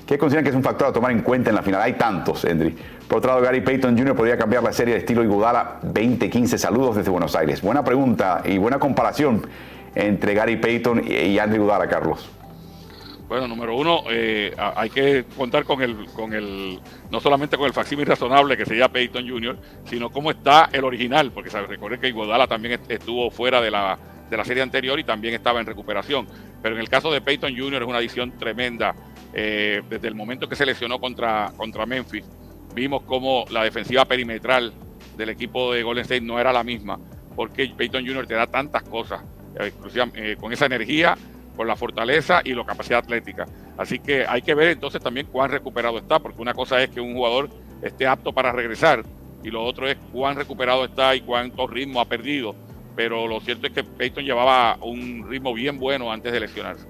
¿Qué consideran que es un factor a tomar en cuenta en la final? Hay tantos, Endri. Por otro lado, Gary Payton Jr. podría cambiar la serie de estilo Igudala 2015. Saludos desde Buenos Aires. Buena pregunta y buena comparación entre Gary Payton y Andrew Iguodala, Carlos. Bueno, número uno, eh, hay que contar con el, con el, no solamente con el facsímil razonable que sería Peyton Jr., sino cómo está el original, porque recuerden que Iguodala también estuvo fuera de la, de la serie anterior y también estaba en recuperación. Pero en el caso de Peyton Jr. es una adición tremenda. Eh, desde el momento que se lesionó contra, contra Memphis, vimos cómo la defensiva perimetral del equipo de Golden State no era la misma, porque Peyton Jr. te da tantas cosas, eh, con esa energía con la fortaleza y la capacidad atlética. Así que hay que ver entonces también cuán recuperado está, porque una cosa es que un jugador esté apto para regresar y lo otro es cuán recuperado está y cuánto ritmo ha perdido. Pero lo cierto es que Peyton llevaba un ritmo bien bueno antes de lesionarse.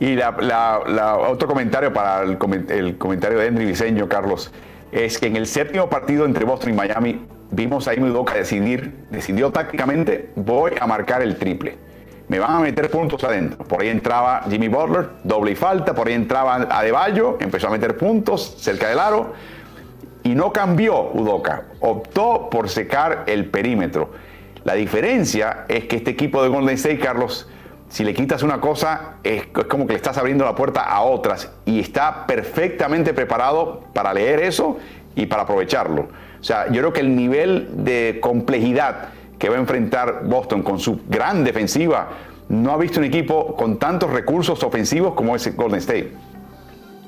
Y la, otro comentario para el, comentario de Henry Viseño, Carlos, es que en el séptimo partido entre Boston y Miami vimos a Ime decidir, decidió tácticamente, voy a marcar el triple me van a meter puntos adentro. Por ahí entraba Jimmy Butler, doble y falta, por ahí entraba Adebayo, empezó a meter puntos cerca del aro y no cambió Udoca, optó por secar el perímetro. La diferencia es que este equipo de Golden State, Carlos, si le quitas una cosa, es, como que le estás abriendo la puerta a otras y está perfectamente preparado para leer eso y para aprovecharlo. O sea, yo creo que el nivel de complejidad que va a enfrentar Boston con su gran defensiva, no ha visto un equipo con tantos recursos ofensivos como ese Golden State.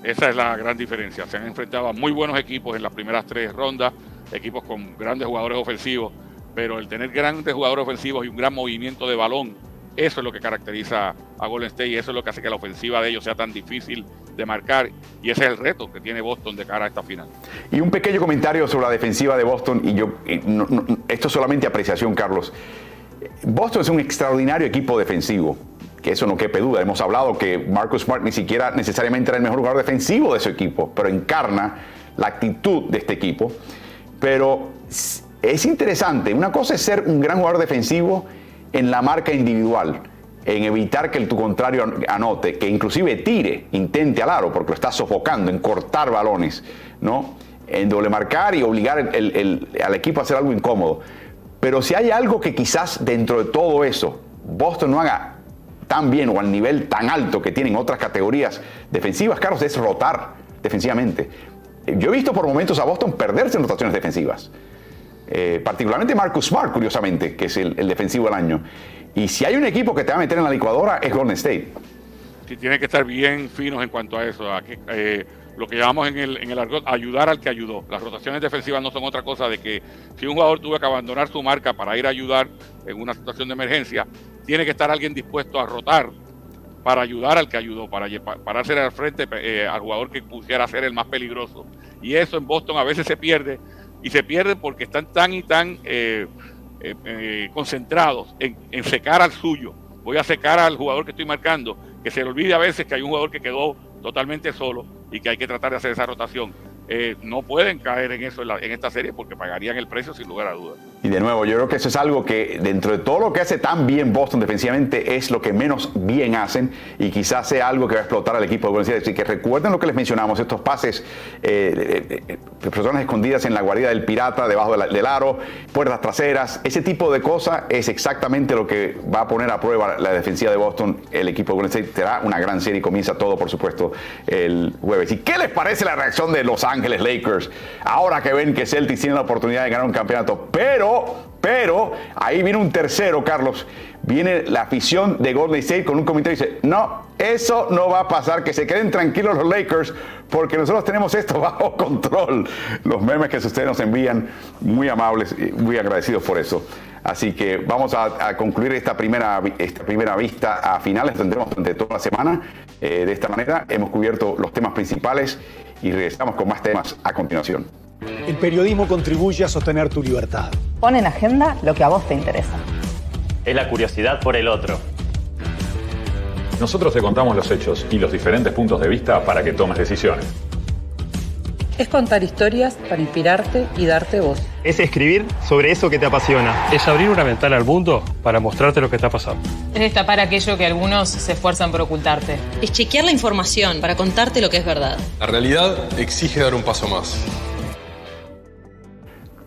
Esa es la gran diferencia. Se han enfrentado a muy buenos equipos en las primeras tres rondas, equipos con grandes jugadores ofensivos, pero el tener grandes jugadores ofensivos y un gran movimiento de balón, eso es lo que caracteriza a Golden State y eso es lo que hace que la ofensiva de ellos sea tan difícil de marcar y ese es el reto que tiene Boston de cara a esta final. Y un pequeño comentario sobre la defensiva de Boston y yo esto es solamente apreciación Carlos. Boston es un extraordinario equipo defensivo, que eso no quepe duda. Hemos hablado que Marcus Smart ni siquiera necesariamente era el mejor jugador defensivo de su equipo, pero encarna la actitud de este equipo. Pero es interesante, una cosa es ser un gran jugador defensivo en la marca individual en evitar que tu contrario anote, que inclusive tire, intente al aro, porque lo está sofocando, en cortar balones, ¿no? En doble marcar y obligar al equipo a hacer algo incómodo. Pero si hay algo que quizás dentro de todo eso Boston no haga tan bien o al nivel tan alto que tienen otras categorías defensivas, Carlos, es rotar defensivamente. Yo he visto por momentos a Boston perderse en rotaciones defensivas. Eh, particularmente Marcus Smart, curiosamente, que es el defensivo del año. Y si hay un equipo que te va a meter en la licuadora es Golden State. Sí, tienen que estar bien finos en cuanto a eso. Eh, lo que llamamos en el, en el argot ayudar al que ayudó. Las rotaciones defensivas no son otra cosa de que si un jugador tuvo que abandonar su marca para ir a ayudar en una situación de emergencia, tiene que estar alguien dispuesto a rotar para ayudar al que ayudó, para pararse al frente eh, al jugador que pusiera ser el más peligroso. Y eso en Boston a veces se pierde, y se pierde porque están tan y tan eh, eh, eh, concentrados en, secar al suyo. Voy a secar al jugador que estoy marcando, que se le olvide a veces que hay un jugador que quedó totalmente solo y que hay que tratar de hacer esa rotación. Eh, no pueden caer en eso en, esta serie porque pagarían el precio sin lugar a dudas. Y de nuevo, yo creo que eso es algo que dentro de todo lo que hace tan bien Boston defensivamente es lo que menos bien hacen y quizás sea algo que va a explotar al equipo de Golden Así que recuerden lo que les mencionamos, estos pases, eh, eh, personas escondidas en la guarida del pirata, debajo del aro, puertas traseras, ese tipo de cosas es exactamente lo que va a poner a prueba la defensiva de Boston. El equipo de Golden State será una gran serie y comienza todo, por supuesto, el jueves. ¿Y qué les parece la reacción de los Ángeles Lakers. Ahora que ven que Celtics tiene la oportunidad de ganar un campeonato. Pero, pero, ahí viene un tercero, Carlos. Viene la afición de Golden State con un comentario y dice, no, eso no va a pasar, que se queden tranquilos los Lakers, porque nosotros tenemos esto bajo control. Los memes que ustedes nos envían, muy amables, muy agradecidos por eso. Así que vamos a, concluir esta primera, esta primera vista a finales, tendremos durante toda la semana. Eh, de esta manera hemos cubierto los temas principales y regresamos con más temas a continuación. El periodismo contribuye a sostener tu libertad. Pon en agenda lo que a vos te interesa. Es la curiosidad por el otro. Nosotros te contamos los hechos y los diferentes puntos de vista para que tomes decisiones. Es contar historias para inspirarte y darte voz. Es escribir sobre eso que te apasiona. Es abrir una ventana al mundo para mostrarte lo que está pasando. Es destapar aquello que algunos se esfuerzan por ocultarte. Es chequear la información para contarte lo que es verdad. La realidad exige dar un paso más.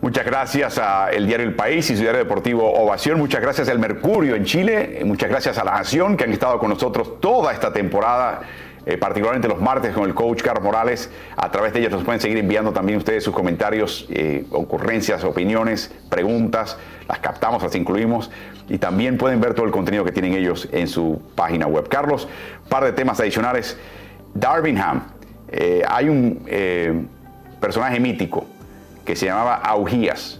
Muchas gracias a el diario El País y su diario deportivo Ovación. Muchas gracias al Mercurio en Chile. Muchas gracias a la Nación que han estado con nosotros toda esta temporada eh, particularmente los martes con el coach Carlos Morales. A través de ellas nos pueden seguir enviando también ustedes sus comentarios, eh, ocurrencias, opiniones, preguntas. Las captamos, las incluimos y también pueden ver todo el contenido que tienen ellos en su página web. Carlos, par de temas adicionales. Darvingham, eh, hay un personaje mítico que se llamaba Augías.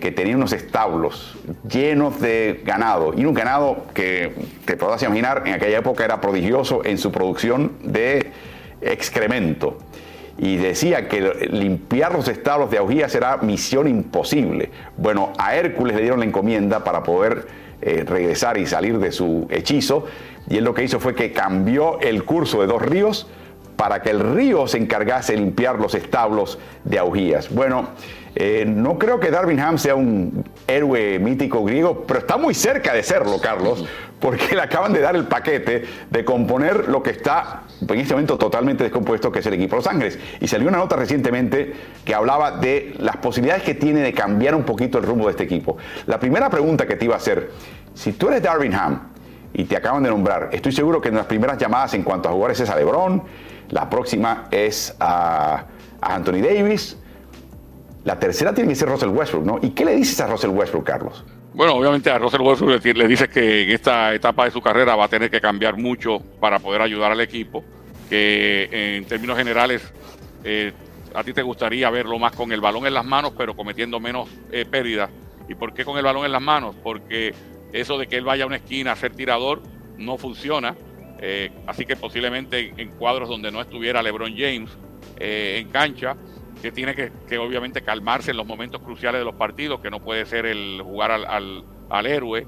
Que tenía unos establos llenos de ganado y un ganado que te podrás imaginar en aquella época era prodigioso en su producción de excremento. Y decía que limpiar los establos de augías era misión imposible. Bueno, a Hércules le dieron la encomienda para poder eh, regresar y salir de su hechizo. Y él lo que hizo fue que cambió el curso de dos ríos para que el río se encargase de limpiar los establos de augías. Bueno, eh, no creo que Darwin sea un héroe mítico griego, pero está muy cerca de serlo, Carlos, porque le acaban de dar el paquete de componer lo que está en este momento totalmente descompuesto, que es el equipo Los Ángeles. Y salió una nota recientemente que hablaba de las posibilidades que tiene de cambiar un poquito el rumbo de este equipo. La primera pregunta que te iba a hacer, si tú eres Darwin Ham y te acaban de nombrar, estoy seguro que en las primeras llamadas en cuanto a jugadores es a LeBron, la próxima es a Anthony Davis, la tercera tiene que ser Russell Westbrook, ¿no? ¿Y qué le dices a Russell Westbrook, Carlos? Bueno, obviamente a Russell Westbrook le dices que en esta etapa de su carrera va a tener que cambiar mucho para poder ayudar al equipo, que en términos generales eh, a ti te gustaría verlo más con el balón en las manos, pero cometiendo menos eh, pérdidas. ¿Y por qué con el balón en las manos? Porque eso de que él vaya a una esquina a ser tirador no funciona. Eh, así que posiblemente en cuadros donde no estuviera LeBron James en cancha, que tiene que, obviamente calmarse en los momentos cruciales de los partidos, que no puede ser el jugar al, al, héroe,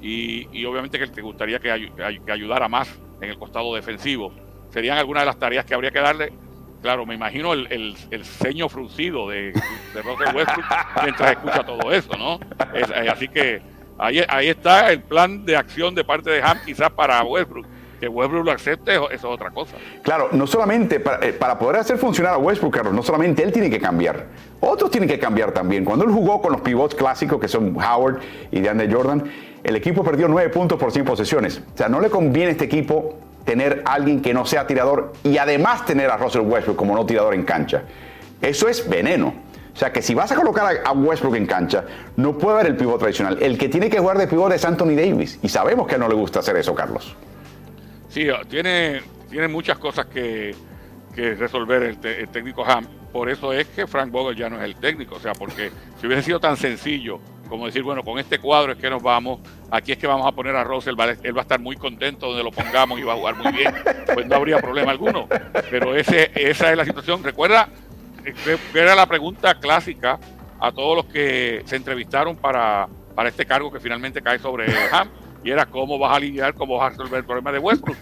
y, obviamente que te gustaría que, ayudara más en el costado defensivo. Serían algunas de las tareas que habría que darle. Claro, me imagino el, el, ceño fruncido de, de Westbrook mientras escucha todo eso, ¿no? Eh, así que ahí, ahí está el plan de acción de parte de Ham, quizás para Westbrook que Westbrook lo acepte, eso es otra cosa. Claro, no solamente eh, para, poder hacer funcionar a Westbrook, Carlos, no solamente él tiene que cambiar, otros tienen que cambiar también. Cuando él jugó con los pivots clásicos, que son Howard y DeAndre Jordan, el equipo perdió 9 puntos por 100 posesiones. O sea, no le conviene a este equipo tener a alguien que no sea tirador y además tener a Russell Westbrook como no tirador en cancha. Eso es veneno. O sea que si vas a colocar a Westbrook en cancha, no puede haber el pivot tradicional. El que tiene que jugar de pivot es Anthony Davis. Y sabemos que no le gusta hacer eso, Carlos. Sí, tiene, tiene muchas cosas que, resolver el, técnico Ham. Por eso es que Frank Vogel ya no es el técnico. O sea, porque si hubiese sido tan sencillo como decir, bueno, con este cuadro es que nos vamos, aquí es que vamos a poner a Russell, él va a estar muy contento donde lo pongamos y va a jugar muy bien, pues no habría problema alguno. Pero ese, esa es la situación. Recuerda que era la pregunta clásica a todos los que se entrevistaron para, para este cargo que finalmente cae sobre Ham y era cómo vas a lidiar, cómo vas a resolver el problema de Westbrook.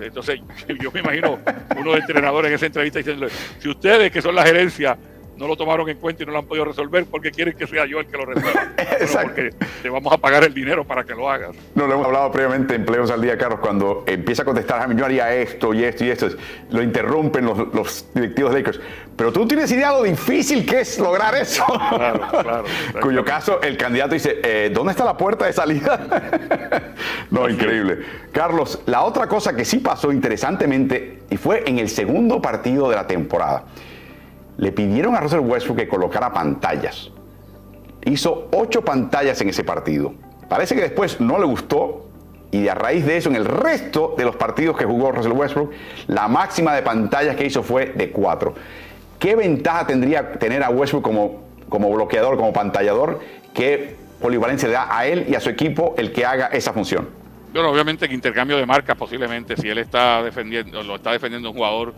Entonces, yo me imagino uno de entrenadores en esa entrevista diciéndole, si ustedes que son la gerencia no lo tomaron en cuenta y no lo han podido resolver porque quieren que sea yo el que lo resuelva. porque te vamos a pagar el dinero para que lo hagas. No, lo hemos hablado previamente en Empleos al Día, Carlos, cuando empieza a contestar, yo haría esto y esto y esto, lo interrumpen los, los directivos de Lakers. Pero tú tienes idea de lo difícil que es lograr eso. Claro, claro. Cuyo caso el candidato dice, eh, ¿dónde está la puerta de salida? no, increíble. Carlos, la otra cosa que sí pasó interesantemente y fue en el segundo partido de la temporada le pidieron a Russell Westbrook que colocara pantallas. Hizo ocho pantallas en ese partido. Parece que después no le gustó y a raíz de eso en el resto de los partidos que jugó Russell Westbrook, la máxima de pantallas que hizo fue de cuatro. ¿Qué ventaja tendría tener a Westbrook como, como bloqueador, como pantallador? ¿Qué polivalencia le da a él y a su equipo el que haga esa función? Bueno, obviamente en intercambio de marcas posiblemente, si él está defendiendo, lo está defendiendo un jugador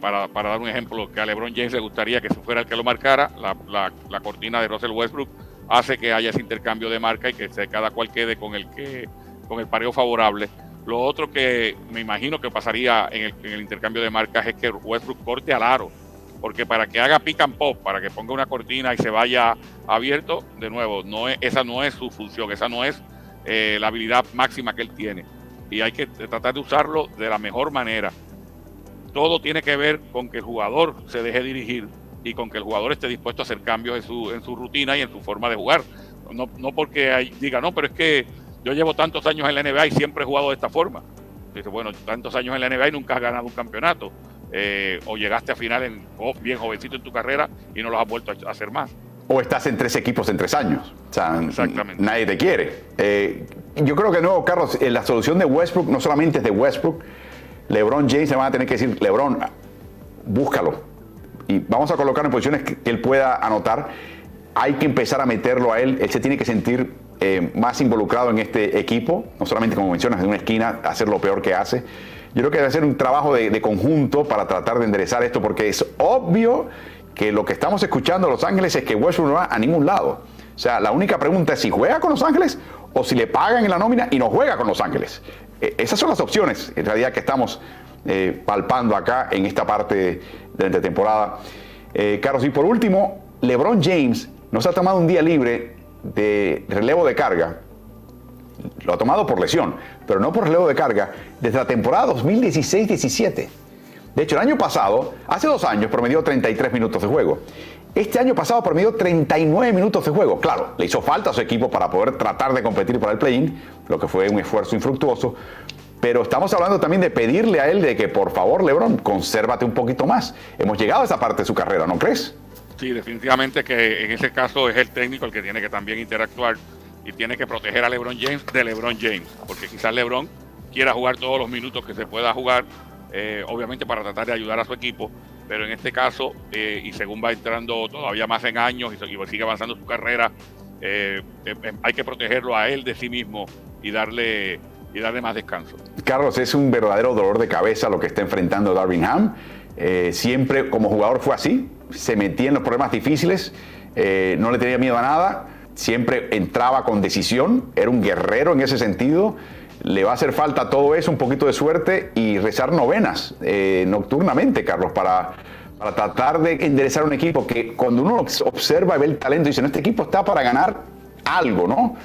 para, dar un ejemplo, que a LeBron James le gustaría que fuera el que lo marcara, la, cortina de Russell Westbrook hace que haya ese intercambio de marca y que cada cual quede con el que con el pareo favorable. Lo otro que me imagino que pasaría en el, intercambio de marcas es que Westbrook corte al aro, porque para que haga pick and pop, para que ponga una cortina y se vaya abierto, de nuevo, no es, esa no es su función, esa no es eh, la habilidad máxima que él tiene. Y hay que tratar de usarlo de la mejor manera todo tiene que ver con que el jugador se deje dirigir y con que el jugador esté dispuesto a hacer cambios en su, en su rutina y en su forma de jugar. No, no porque diga, no, pero es que yo llevo tantos años en la NBA y siempre he jugado de esta forma. Dice, bueno, tantos años en la NBA y nunca has ganado un campeonato. Eh, o llegaste a final en, bien jovencito en tu carrera y no lo has vuelto a hacer más. O estás en tres equipos en tres años. O sea, nadie te quiere. Eh, yo creo que no, Carlos, la solución de Westbrook no solamente es de Westbrook. LeBron James se van a tener que decir, LeBron, búscalo. Y vamos a colocar en posiciones que él pueda anotar. Hay que empezar a meterlo a él. Él se tiene que sentir eh, más involucrado en este equipo, no solamente como mencionas, en una esquina, hacer lo peor que hace. Yo creo que debe ser un trabajo de, conjunto para tratar de enderezar esto, porque es obvio que lo que estamos escuchando en Los Ángeles es que Westbrook no va a ningún lado. O sea, la única pregunta es si juega con Los Ángeles o si le pagan en la nómina y no juega con Los Ángeles. Eh, esas son las opciones, en realidad, que estamos eh, palpando acá en esta parte de la temporada. Carlos, y por último, LeBron James nos ha tomado un día libre de relevo de carga, lo ha tomado por lesión, pero no por relevo de carga, desde la temporada 2016-17. De hecho, el año pasado, hace dos años, promedió 33 minutos de juego. Este año pasado promedió 39 minutos de juego. Claro, le hizo falta a su equipo para poder tratar de competir para el play-in, lo que fue un esfuerzo infructuoso. Pero estamos hablando también de pedirle a él de que por favor, Lebron, consérvate un poquito más. Hemos llegado a esa parte de su carrera, ¿no crees? Sí, definitivamente que en ese caso es el técnico el que tiene que también interactuar y tiene que proteger a LeBron James de LeBron James, porque quizás LeBron quiera jugar todos los minutos que se pueda jugar, eh, obviamente para tratar de ayudar a su equipo, pero en este caso, eh, y según va entrando todavía más en años y, sigue avanzando su carrera, eh, hay que protegerlo a él de sí mismo y darle y darle más descanso. Carlos, es un verdadero dolor de cabeza lo que está enfrentando Darwin Ham. siempre como jugador fue así, se metía en los problemas difíciles, eh, no le tenía miedo a nada, siempre entraba con decisión, era un guerrero en ese sentido. Le va a hacer falta todo eso, un poquito de suerte y rezar novenas eh, nocturnamente, Carlos, para, para tratar de enderezar un equipo que cuando uno observa y ve el talento, dice, no, este equipo está para ganar algo, ¿no?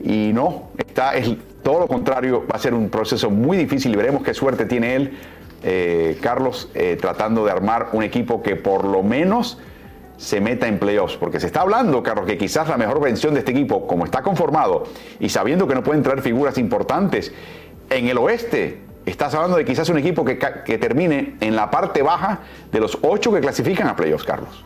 Y no, está, es todo lo contrario, va a ser un proceso muy difícil y veremos qué suerte tiene él eh, Carlos, eh, tratando de armar un equipo que por lo menos se meta en playoffs, porque se está hablando, Carlos, que quizás la mejor versión de este equipo, como está conformado y sabiendo que no pueden traer figuras importantes en el oeste, estás hablando de quizás un equipo que, termine en la parte baja de los ocho que clasifican a playoffs, Carlos.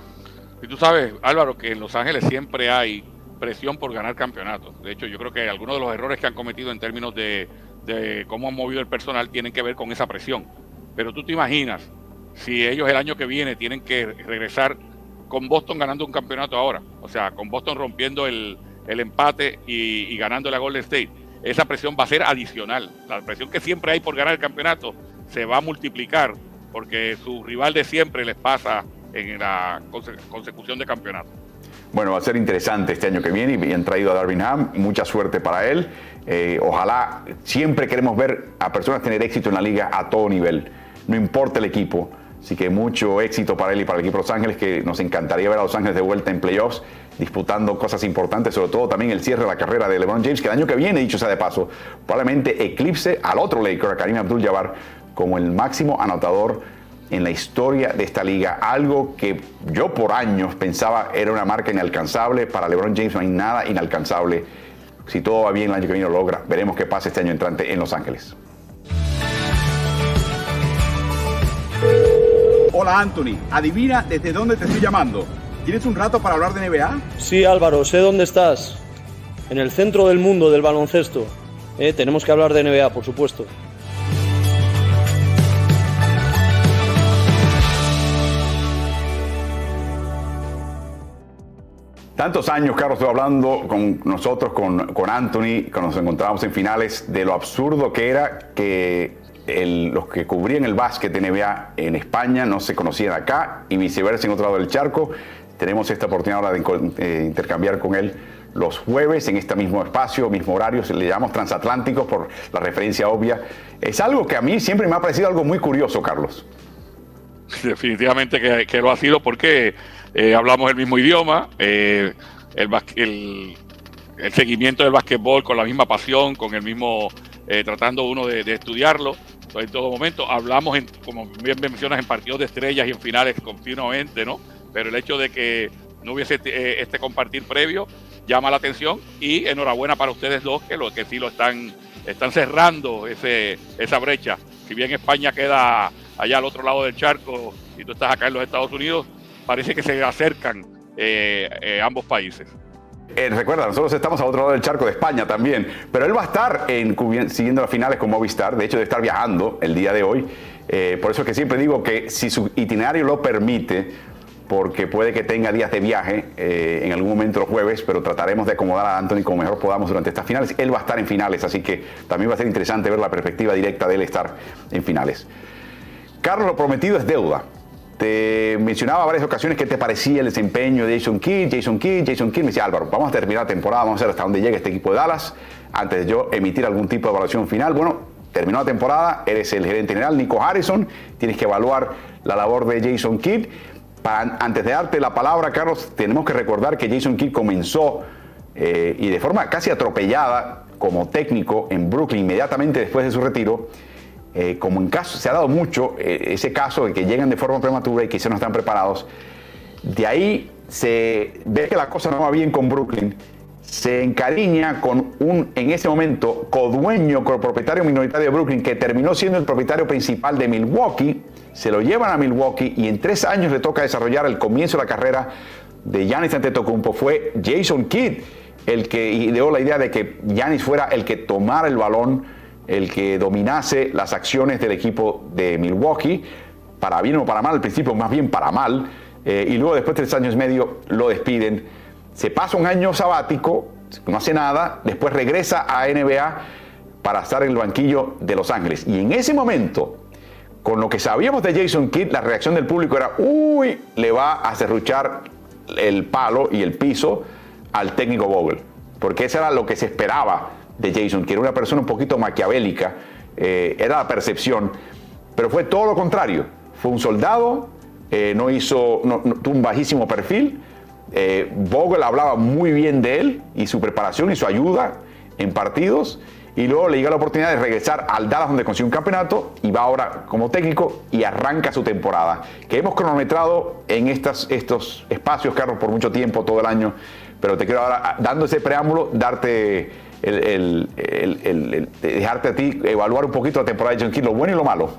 Y tú sabes, Álvaro, que en Los Ángeles siempre hay presión por ganar campeonatos. De hecho, yo creo que algunos de los errores que han cometido en términos de cómo han movido el personal tienen que ver con esa presión. Pero tú te imaginas si ellos el año que viene tienen que regresar con Boston ganando un campeonato ahora, o sea, con Boston rompiendo el, empate y, ganando la Golden State, esa presión va a ser adicional. La presión que siempre hay por ganar el campeonato se va a multiplicar porque su rival de siempre les pasa en la consecución de campeonato. Bueno, va a ser interesante este año que viene y han traído a Darwin Ham. Mucha suerte para él. Eh, ojalá, siempre queremos ver a personas tener éxito en la liga a todo nivel no importa el equipo. Así que mucho éxito para él y para el equipo de Los Ángeles, que nos encantaría ver a Los Ángeles de vuelta en playoffs, disputando cosas importantes, sobre todo también el cierre de la carrera de LeBron James, que el año que viene, dicho sea de paso, probablemente eclipse al otro Laker, a Karim Abdul-Jabbar, como el máximo anotador en la historia de esta liga. Algo que yo por años pensaba era una marca inalcanzable. Para LeBron James no hay nada inalcanzable. Si todo va bien, el año que viene lo logra. Veremos qué pasa este año entrante en Los Ángeles. Hola Anthony, adivina desde dónde te estoy llamando. ¿Tienes un rato para hablar de NBA? Sí Álvaro, sé dónde estás. En el centro del mundo del baloncesto. Eh, tenemos que hablar de NBA, por supuesto. Tantos años, Carlos, estoy hablando con nosotros, con, con Anthony, cuando nos encontramos en finales, de lo absurdo que era que los que cubrían el básquet NBA en España no se conocían acá y viceversa en otro lado del charco. Tenemos esta oportunidad ahora de eh, intercambiar con él los jueves en este mismo espacio, mismo horario, le llamamos transatlánticos por la referencia obvia. Es algo que a mí siempre me ha parecido algo muy curioso, Carlos. Definitivamente que, lo ha sido porque eh, hablamos el mismo idioma, eh, el, el, seguimiento del básquetbol con la misma pasión, con el mismo, tratando uno de estudiarlo en todo momento. Hablamos, en, como bien mencionas, en partidos de estrellas y en finales continuamente, ¿no? Pero el hecho de que no hubiese este, este compartir previo llama la atención y enhorabuena para ustedes dos que, lo, que sí lo están están cerrando ese, esa brecha. Si bien España queda allá al otro lado del charco y tú estás acá en los Estados Unidos, parece que se acercan eh, eh, ambos países. Eh, recuerda, nosotros estamos al otro lado del charco de España también, pero él va a estar en, siguiendo las finales con Movistar, de hecho de estar viajando el día de hoy. por eso es que siempre digo que si su itinerario lo permite, porque puede que tenga días de viaje en algún momento los jueves, pero trataremos de acomodar a Anthony como mejor podamos durante estas finales. Él va a estar en finales, así que también va a ser interesante ver la perspectiva directa de él estar en finales. Carlos, lo prometido es deuda. Te mencionaba varias ocasiones qué te parecía el desempeño de Jason Kidd, Jason Kidd, Jason Kidd. Me decía Álvaro, vamos a terminar la temporada, vamos a ver hasta dónde llega este equipo de Dallas antes de yo emitir algún tipo de evaluación final. Bueno, terminó la temporada, eres el gerente general, Nico Harrison, tienes que evaluar la labor de Jason Kidd. antes de darte la palabra, Carlos, tenemos que recordar que Jason Kidd comenzó eh, y de forma casi atropellada como técnico en Brooklyn inmediatamente después de su retiro eh, como en caso, se ha dado mucho eh, ese caso de que llegan de forma prematura y quizás no están preparados, de ahí se ve que la cosa no va bien con Brooklyn, se encariña con un, en ese momento, codueño, propietario minoritario de Brooklyn, que terminó siendo el propietario principal de Milwaukee, se lo llevan a Milwaukee y en tres años le toca desarrollar el comienzo de la carrera de Giannis Antetokounmpo. Fue Jason Kidd el que ideó la idea de que Giannis fuera el que tomara el balón el que dominase las acciones del equipo de Milwaukee, para bien o para mal, al principio más bien para mal, eh, y luego después de tres años y medio lo despiden. Se pasa un año sabático, no hace nada, después regresa a NBA para estar en el banquillo de Los Ángeles. Y en ese momento, con lo que sabíamos de Jason Kidd, la reacción del público era, uy, le va a cerruchar el palo y el piso al técnico Vogel, porque eso era lo que se esperaba de Jason, que era una persona un poquito maquiavélica, eh, era la percepción, pero fue todo lo contrario. Fue un soldado, eh, no hizo, tuvo un bajísimo perfil. Eh, Vogel hablaba muy bien de él y su preparación y su ayuda en partidos. Y luego le llega la oportunidad de regresar al Dallas donde consiguió un campeonato y va ahora como técnico y arranca su temporada. Que hemos cronometrado en estas, estos espacios, Carlos, por mucho tiempo, todo el año. Pero te quiero ahora, dando ese preámbulo, darte el, dejarte a ti evaluar un poquito la temporada de John King, lo bueno y lo malo.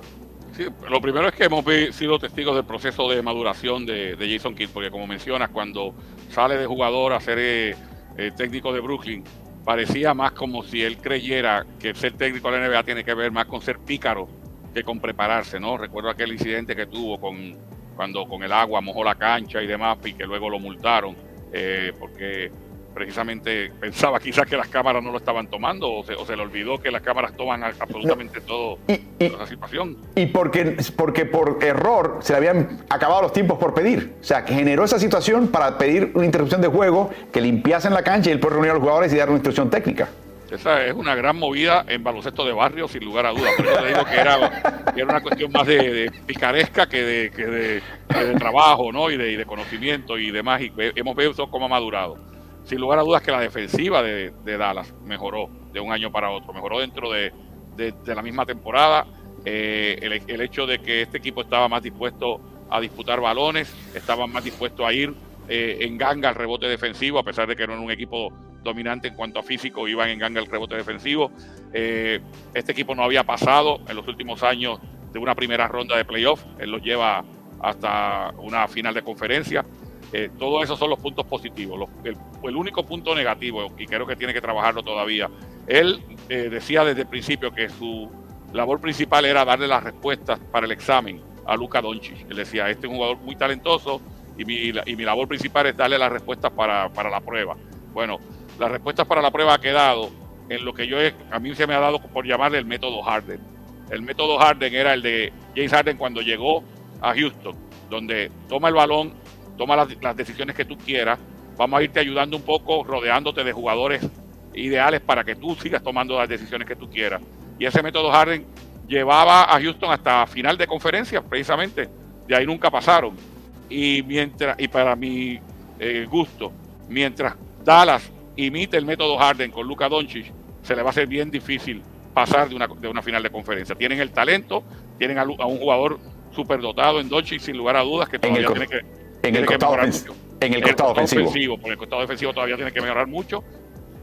Sí, lo primero es que hemos sido testigos del proceso de maduración de, Jason Kidd, porque como mencionas, cuando sale de jugador a ser eh, eh, técnico de Brooklyn, parecía más como si él creyera que ser técnico de la NBA tiene que ver más con ser pícaro que con prepararse, ¿no? Recuerdo aquel incidente que tuvo con cuando con el agua mojó la cancha y demás y que luego lo multaron eh, porque precisamente pensaba quizás que las cámaras no lo estaban tomando o se, le olvidó que las cámaras toman absolutamente todo y, la situación. Y porque, porque por error se le habían acabado los tiempos por pedir. O sea, que generó esa situación para pedir una interrupción de juego, que limpiasen la cancha y él puede reunir a los jugadores y dar una instrucción técnica. Esa es una gran movida en baloncesto de barrio, sin lugar a dudas. Por eso digo que era, una cuestión más de, picaresca que de, que de, trabajo ¿no? y, de, conocimiento y demás. Y hemos visto cómo ha madurado sin lugar a dudas que la defensiva de, Dallas mejoró de un año para otro, mejoró dentro de, la misma temporada. Eh, el, hecho de que este equipo estaba más dispuesto a disputar balones, estaba más dispuesto a ir eh, en ganga al rebote defensivo, a pesar de que no era un equipo dominante en cuanto a físico, iban en ganga al rebote defensivo. Eh, este equipo no había pasado en los últimos años de una primera ronda de playoff, él los lleva hasta una final de conferencia. Eh, todos esos son los puntos positivos. el, único punto negativo, y creo que tiene que trabajarlo todavía, él eh, decía desde el principio que su labor principal era darle las respuestas para el examen a Luca Doncic. Él decía, este es un jugador muy talentoso y mi, y mi labor principal es darle las respuestas para, la prueba. Bueno, las respuestas para la prueba ha quedado en lo que yo a mí se me ha dado por llamarle el método Harden. El método Harden era el de James Harden cuando llegó a Houston, donde toma el balón, toma las, decisiones que tú quieras. Vamos a irte ayudando un poco, rodeándote de jugadores ideales para que tú sigas tomando las decisiones que tú quieras. Y ese método Harden llevaba a Houston hasta final de conferencia, precisamente. De ahí nunca pasaron. Y mientras, y para mi eh, gusto, mientras Dallas imite el método Harden con Luka Doncic, se le va a hacer bien difícil pasar de una, de una final de conferencia. Tienen el talento, tienen a, un jugador superdotado en Doncic, sin lugar a dudas, que todavía tiene que en el, costado, en el costado ofensivo. Por el costado defensivo todavía tiene que mejorar mucho.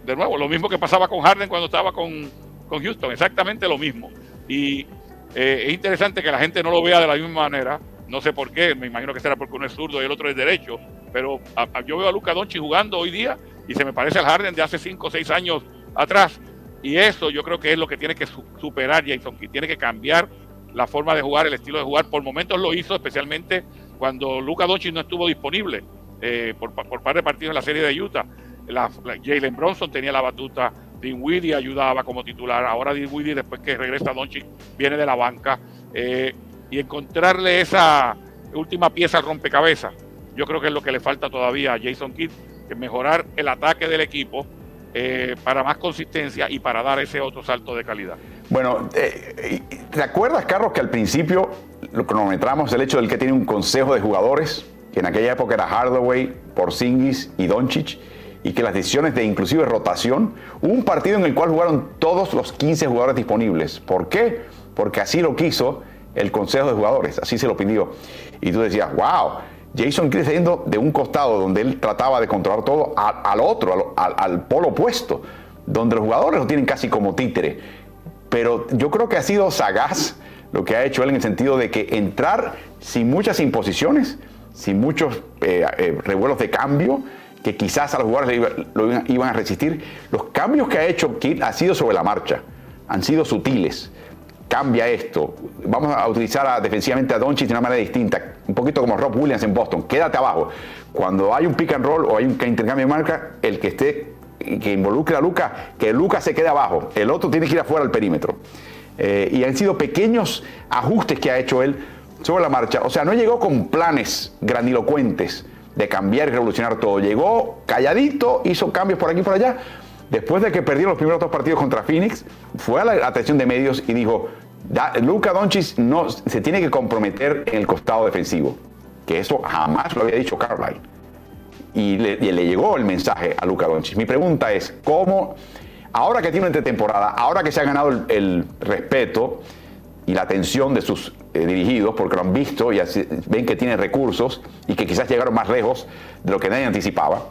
De nuevo, lo mismo que pasaba con Harden cuando estaba con, con Houston, exactamente lo mismo. Y eh, es interesante que la gente no lo vea de la misma manera. No sé por qué, me imagino que será porque uno es zurdo y el otro es derecho, pero yo veo a Luca Doncic jugando hoy día y se me parece al Harden de hace 5 o 6 años atrás. Y eso yo creo que es lo que tiene que superar Jason Kidd. Tiene que cambiar la forma de jugar, el estilo de jugar. Por momentos lo hizo, especialmente cuando Luca Doncic no estuvo disponible eh, por, par de partidos en la serie de Utah. La, Jalen Bronson tenía la batuta, Dinwiddie ayudaba como titular. Ahora Dinwiddie, después que regresa Doncic, viene de la banca. Eh, y encontrarle esa última pieza rompecabezas, yo creo que es lo que le falta todavía a Jason Kidd, que mejorar el ataque del equipo eh, para más consistencia y para dar ese otro salto de calidad. Bueno, eh, ¿te acuerdas, Carlos, que al principio lo cronometramos el hecho del que tiene un consejo de jugadores, que en aquella época era Hardaway, Porzingis y Doncic, y que las decisiones de inclusive rotación, un partido en el cual jugaron todos los 15 jugadores disponibles. ¿Por qué? Porque así lo quiso el consejo de jugadores, así se lo pidió. Y tú decías, wow, Jason Kidd yendo de un costado donde él trataba de controlar todo al otro, al, polo opuesto, donde los jugadores lo tienen casi como títere. Pero yo creo que ha sido sagaz lo que ha hecho él en el sentido de que entrar sin muchas imposiciones, sin muchos eh, eh, revuelos de cambio, que quizás a los jugadores lo iban, a resistir. Los cambios que ha hecho Kidd ha sido sobre la marcha, han sido sutiles cambia esto. Vamos a utilizar defensivamente a Doncic de una manera distinta, un poquito como Rob Williams en Boston. Quédate abajo. Cuando hay un pick and roll o hay un intercambio de marca, el que esté que involucre a Luca, que Luca se quede abajo. El otro tiene que ir afuera al perímetro. Eh, y han sido pequeños ajustes que ha hecho él sobre la marcha. O sea, no llegó con planes grandilocuentes de cambiar y revolucionar todo. Llegó calladito, hizo cambios por aquí y por allá. Después de que perdió los primeros dos partidos contra Phoenix, fue a la atención de medios y dijo, Luca Doncic no, se tiene que comprometer en el costado defensivo, que eso jamás lo había dicho Carlisle. Y le, llegó el mensaje a Luca Doncic. Mi pregunta es, ¿cómo, ahora que tiene una temporada, ahora que se ha ganado el, respeto y la atención de sus eh, dirigidos, porque lo han visto y ven que tiene recursos y que quizás llegaron más lejos de lo que nadie anticipaba,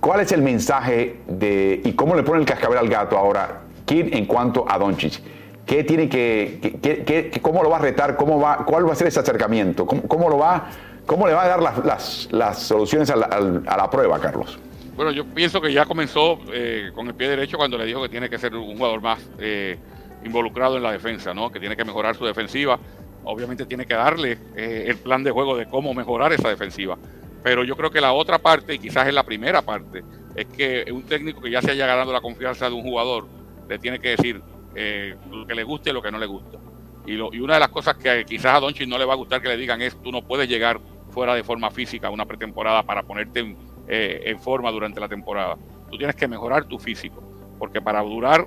¿cuál es el mensaje de, y cómo le pone el cascabel al gato ahora Kid en cuanto a Doncic? ¿Qué tiene que, cómo lo va a retar? ¿Cómo va, ¿Cuál va a ser ese acercamiento? ¿Cómo, lo va, cómo le va a dar las, soluciones a la, prueba, Carlos? Bueno, yo pienso que ya comenzó eh, con el pie derecho cuando le dijo que tiene que ser un jugador más eh, involucrado en la defensa, ¿no? que tiene que mejorar su defensiva. Obviamente tiene que darle eh, el plan de juego de cómo mejorar esa defensiva. Pero yo creo que la otra parte, y quizás es la primera parte, es que un técnico que ya se haya ganado la confianza de un jugador le tiene que decir, eh, lo que le guste y lo que no le gusta. Y, lo, y una de las cosas que quizás a Donchi no le va a gustar que le digan es, tú no puedes llegar fuera de forma física una pretemporada para ponerte en, eh, forma durante la temporada. Tú tienes que mejorar tu físico, porque para durar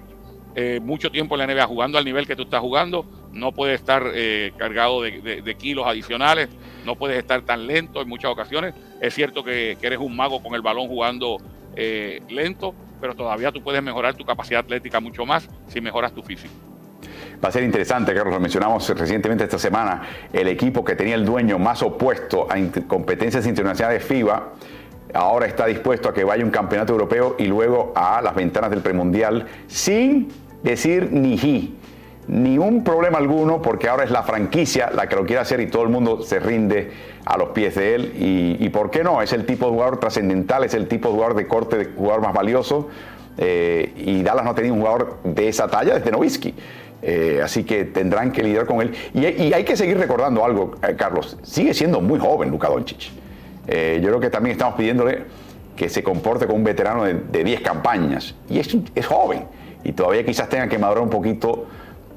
eh, mucho tiempo en la NBA jugando al nivel que tú estás jugando, no puedes estar cargado de, kilos adicionales, no puedes estar tan lento en muchas ocasiones. Es cierto que, que eres un mago con el balón jugando lento, pero todavía tú puedes mejorar tu capacidad atlética mucho más si mejoras tu físico. Va a ser interesante, Carlos, lo mencionamos recientemente esta semana, el equipo que tenía el dueño más opuesto a competencias internacionales FIBA, ahora está dispuesto a que vaya un campeonato europeo y luego a las ventanas del premundial sin decir ni ji ni un problema alguno porque ahora es la franquicia la que lo quiere hacer y todo el mundo se rinde a los pies de él. Y, por qué no, es el tipo de jugador trascendental, es el tipo de jugador de corte, de jugador más valioso. Eh, y Dallas no tenido un jugador de esa talla desde Nowitzki. Eh, así que tendrán que lidiar con él. Y, hay que seguir recordando algo, eh, Carlos. Sigue siendo muy joven Luka Doncic. yo creo que también estamos pidiéndole que se comporte como un veterano de 10 campañas. Y es, es joven. Y todavía quizás tenga que madurar un poquito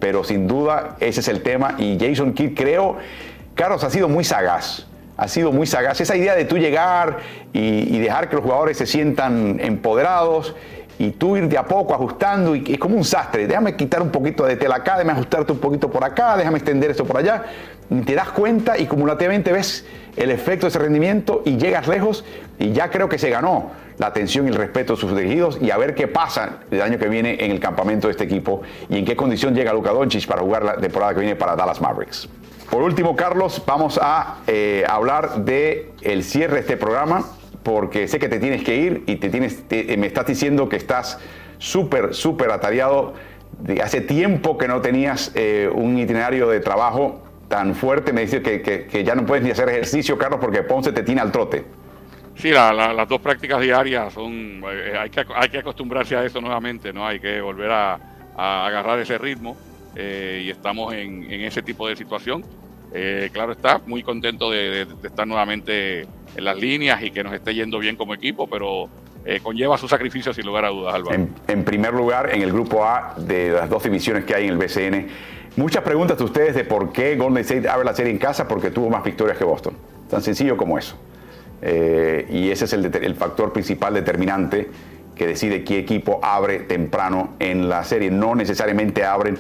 pero sin duda ese es el tema y Jason Kidd creo, Carlos ha sido muy sagaz, ha sido muy sagaz. Esa idea de tú llegar y, dejar que los jugadores se sientan empoderados y tú ir de a poco ajustando y es como un sastre. Déjame quitar un poquito de tela acá, déjame ajustarte un poquito por acá, déjame extender esto por allá. Y te das cuenta y cumulativamente ves el efecto de ese rendimiento y llegas lejos y ya creo que se ganó la atención y el respeto de sus dirigidos y a ver qué pasa el año que viene en el campamento de este equipo y en qué condición llega Luka Doncic para jugar la temporada que viene para Dallas Mavericks. Por último, Carlos, vamos a eh, hablar de el cierre de este programa porque sé que te tienes que ir y te tienes, me estás diciendo que estás súper, súper atareado hace tiempo que no tenías eh, un itinerario de trabajo tan fuerte. Me dice que, que, que, ya no puedes ni hacer ejercicio, Carlos, porque Ponce te tiene al trote. Sí, la, la, las dos prácticas diarias son. Eh, hay, que, hay que acostumbrarse a eso nuevamente, ¿no? Hay que volver a, a agarrar ese ritmo eh, y estamos en, en, ese tipo de situación. Eh, claro está, muy contento de, de, de, estar nuevamente las líneas y que nos esté yendo bien como equipo, pero eh, conlleva su sacrificio sin lugar a dudas, Álvaro. En, primer lugar, en el grupo A de las dos divisiones que hay en el BCN, muchas preguntas de ustedes de por qué Golden State abre la serie en casa porque tuvo más victorias que Boston. Tan sencillo como eso. Eh, y ese es el, factor principal determinante que decide qué equipo abre temprano en la serie. No necesariamente abren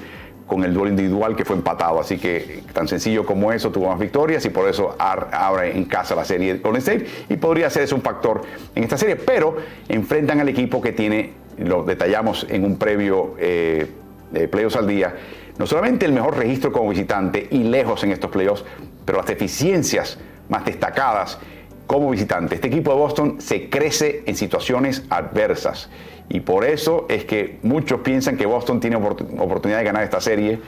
con el duelo individual que fue empatado. Así que tan sencillo como eso, tuvo más victorias y por eso abre en casa la serie Golden State y podría ser ese un factor en esta serie. Pero enfrentan al equipo que tiene, lo detallamos en un previo eh, de playoffs al día, no solamente el mejor registro como visitante y lejos en estos playoffs, pero las deficiencias más destacadas como visitante. Este equipo de Boston se crece en situaciones adversas y por eso es que muchos piensan que Boston tiene oportunidad de ganar esta serie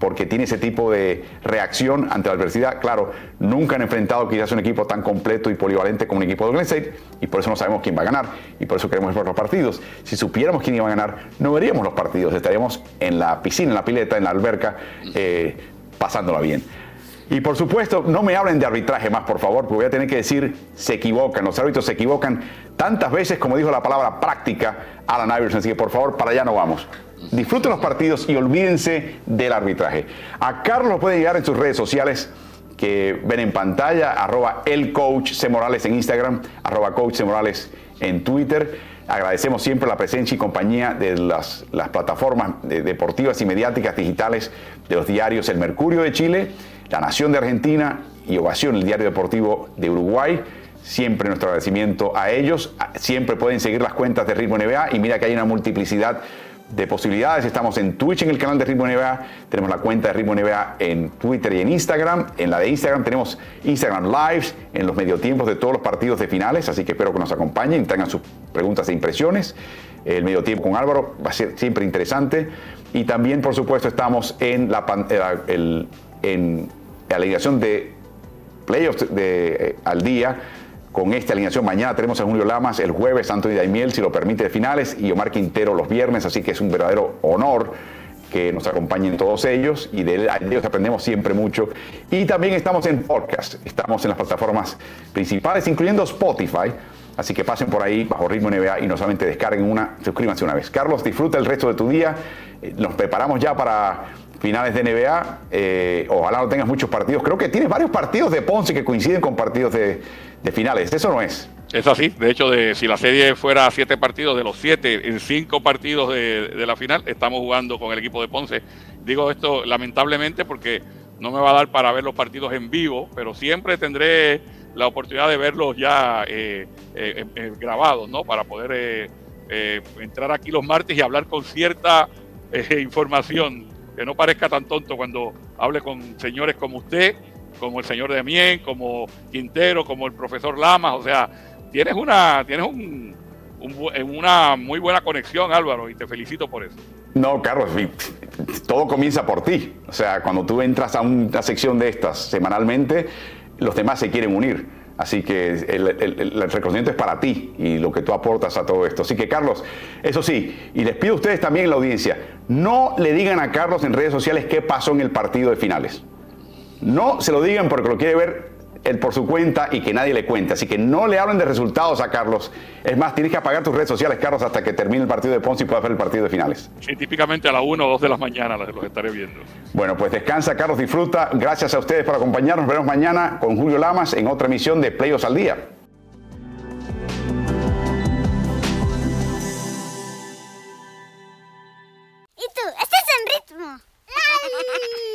porque tiene ese tipo de reacción ante la adversidad. Claro, nunca han enfrentado quizás un equipo tan completo y polivalente como un equipo de Golden State y por eso no sabemos quién va a ganar y por eso queremos ver los partidos. Si supiéramos quién iba a ganar, no veríamos los partidos, estaríamos en la piscina, en la pileta, en la alberca, eh, pasándola bien. Y por supuesto, no me hablen de arbitraje más, por favor, porque voy a tener que decir, se equivocan, los árbitros se equivocan tantas veces como dijo la palabra práctica Alan Iverson, así que por favor, para allá no vamos. Disfruten los partidos y olvídense del arbitraje. A Carlos puede llegar en sus redes sociales que ven en pantalla, arroba el coach C. Morales en Instagram, arroba coach C. Morales en Twitter. Agradecemos siempre la presencia y compañía de las, las plataformas de, deportivas y mediáticas digitales de los diarios El Mercurio de Chile, La Nación de Argentina y Ovación, el diario deportivo de Uruguay. Siempre nuestro agradecimiento a ellos. Siempre pueden seguir las cuentas de Ritmo NBA y mira que hay una multiplicidad de posibilidades. Estamos en Twitch en el canal de Ritmo NBA, tenemos la cuenta de Ritmo NBA en Twitter y en Instagram. En la de Instagram tenemos Instagram Lives en los mediotiempos de todos los partidos de finales, así que espero que nos acompañen, tengan sus preguntas e impresiones. El medio tiempo con Álvaro va a ser siempre interesante. Y también, por supuesto, estamos en la, el, en la alineación de playoffs de, eh, al día con esta alineación. Mañana tenemos a Julio Lamas, el jueves Anthony Daimiel, si lo permite, de finales, y Omar Quintero los viernes, así que es un verdadero honor que nos acompañen todos ellos y de ellos aprendemos siempre mucho. Y también estamos en podcast, estamos en las plataformas principales, incluyendo Spotify. Así que pasen por ahí bajo ritmo NBA y no solamente descarguen una, suscríbanse una vez. Carlos, disfruta el resto de tu día. Eh, nos preparamos ya para finales de NBA. Eh, ojalá no tengas muchos partidos. Creo que tienes varios partidos de Ponce que coinciden con partidos de, finales. Eso no es. Es así. De hecho, de, si la serie fuera siete partidos, de los siete, en cinco partidos de, la final, estamos jugando con el equipo de Ponce. Digo esto lamentablemente porque no me va a dar para ver los partidos en vivo, pero siempre tendré la oportunidad de verlos ya eh, eh, eh, grabados, ¿no? Para poder eh, entrar aquí los martes y hablar con cierta información que no parezca tan tonto cuando hable con señores como usted, como el señor Demien, como Quintero, como el profesor Lamas, o sea, tienes una, tienes un, un, una muy buena conexión, Álvaro, y te felicito por eso. No, Carlos, todo comienza por ti. O sea, cuando tú entras a una sección de estas semanalmente, los demás se quieren unir. Así que el, reconocimiento es para ti y lo que tú aportas a todo esto. Así que Carlos, eso sí, y les pido a ustedes también en la audiencia, no le digan a Carlos en redes sociales qué pasó en el partido de finales. No se lo digan porque lo quiere ver él por su cuenta y que nadie le cuente. Así que no le hablen de resultados a Carlos. Es más, tienes que apagar tus redes sociales, Carlos, hasta que termine el partido de Ponce y puedas ver el partido de finales. Sí, típicamente a las 1 o 2 de la mañana los estaré viendo. Bueno, pues descansa, Carlos, disfruta. Gracias a ustedes por acompañarnos. Nos vemos mañana con Julio Lamas en otra emisión de Playos al Día. ¿Y tú? ¿Estás en ritmo?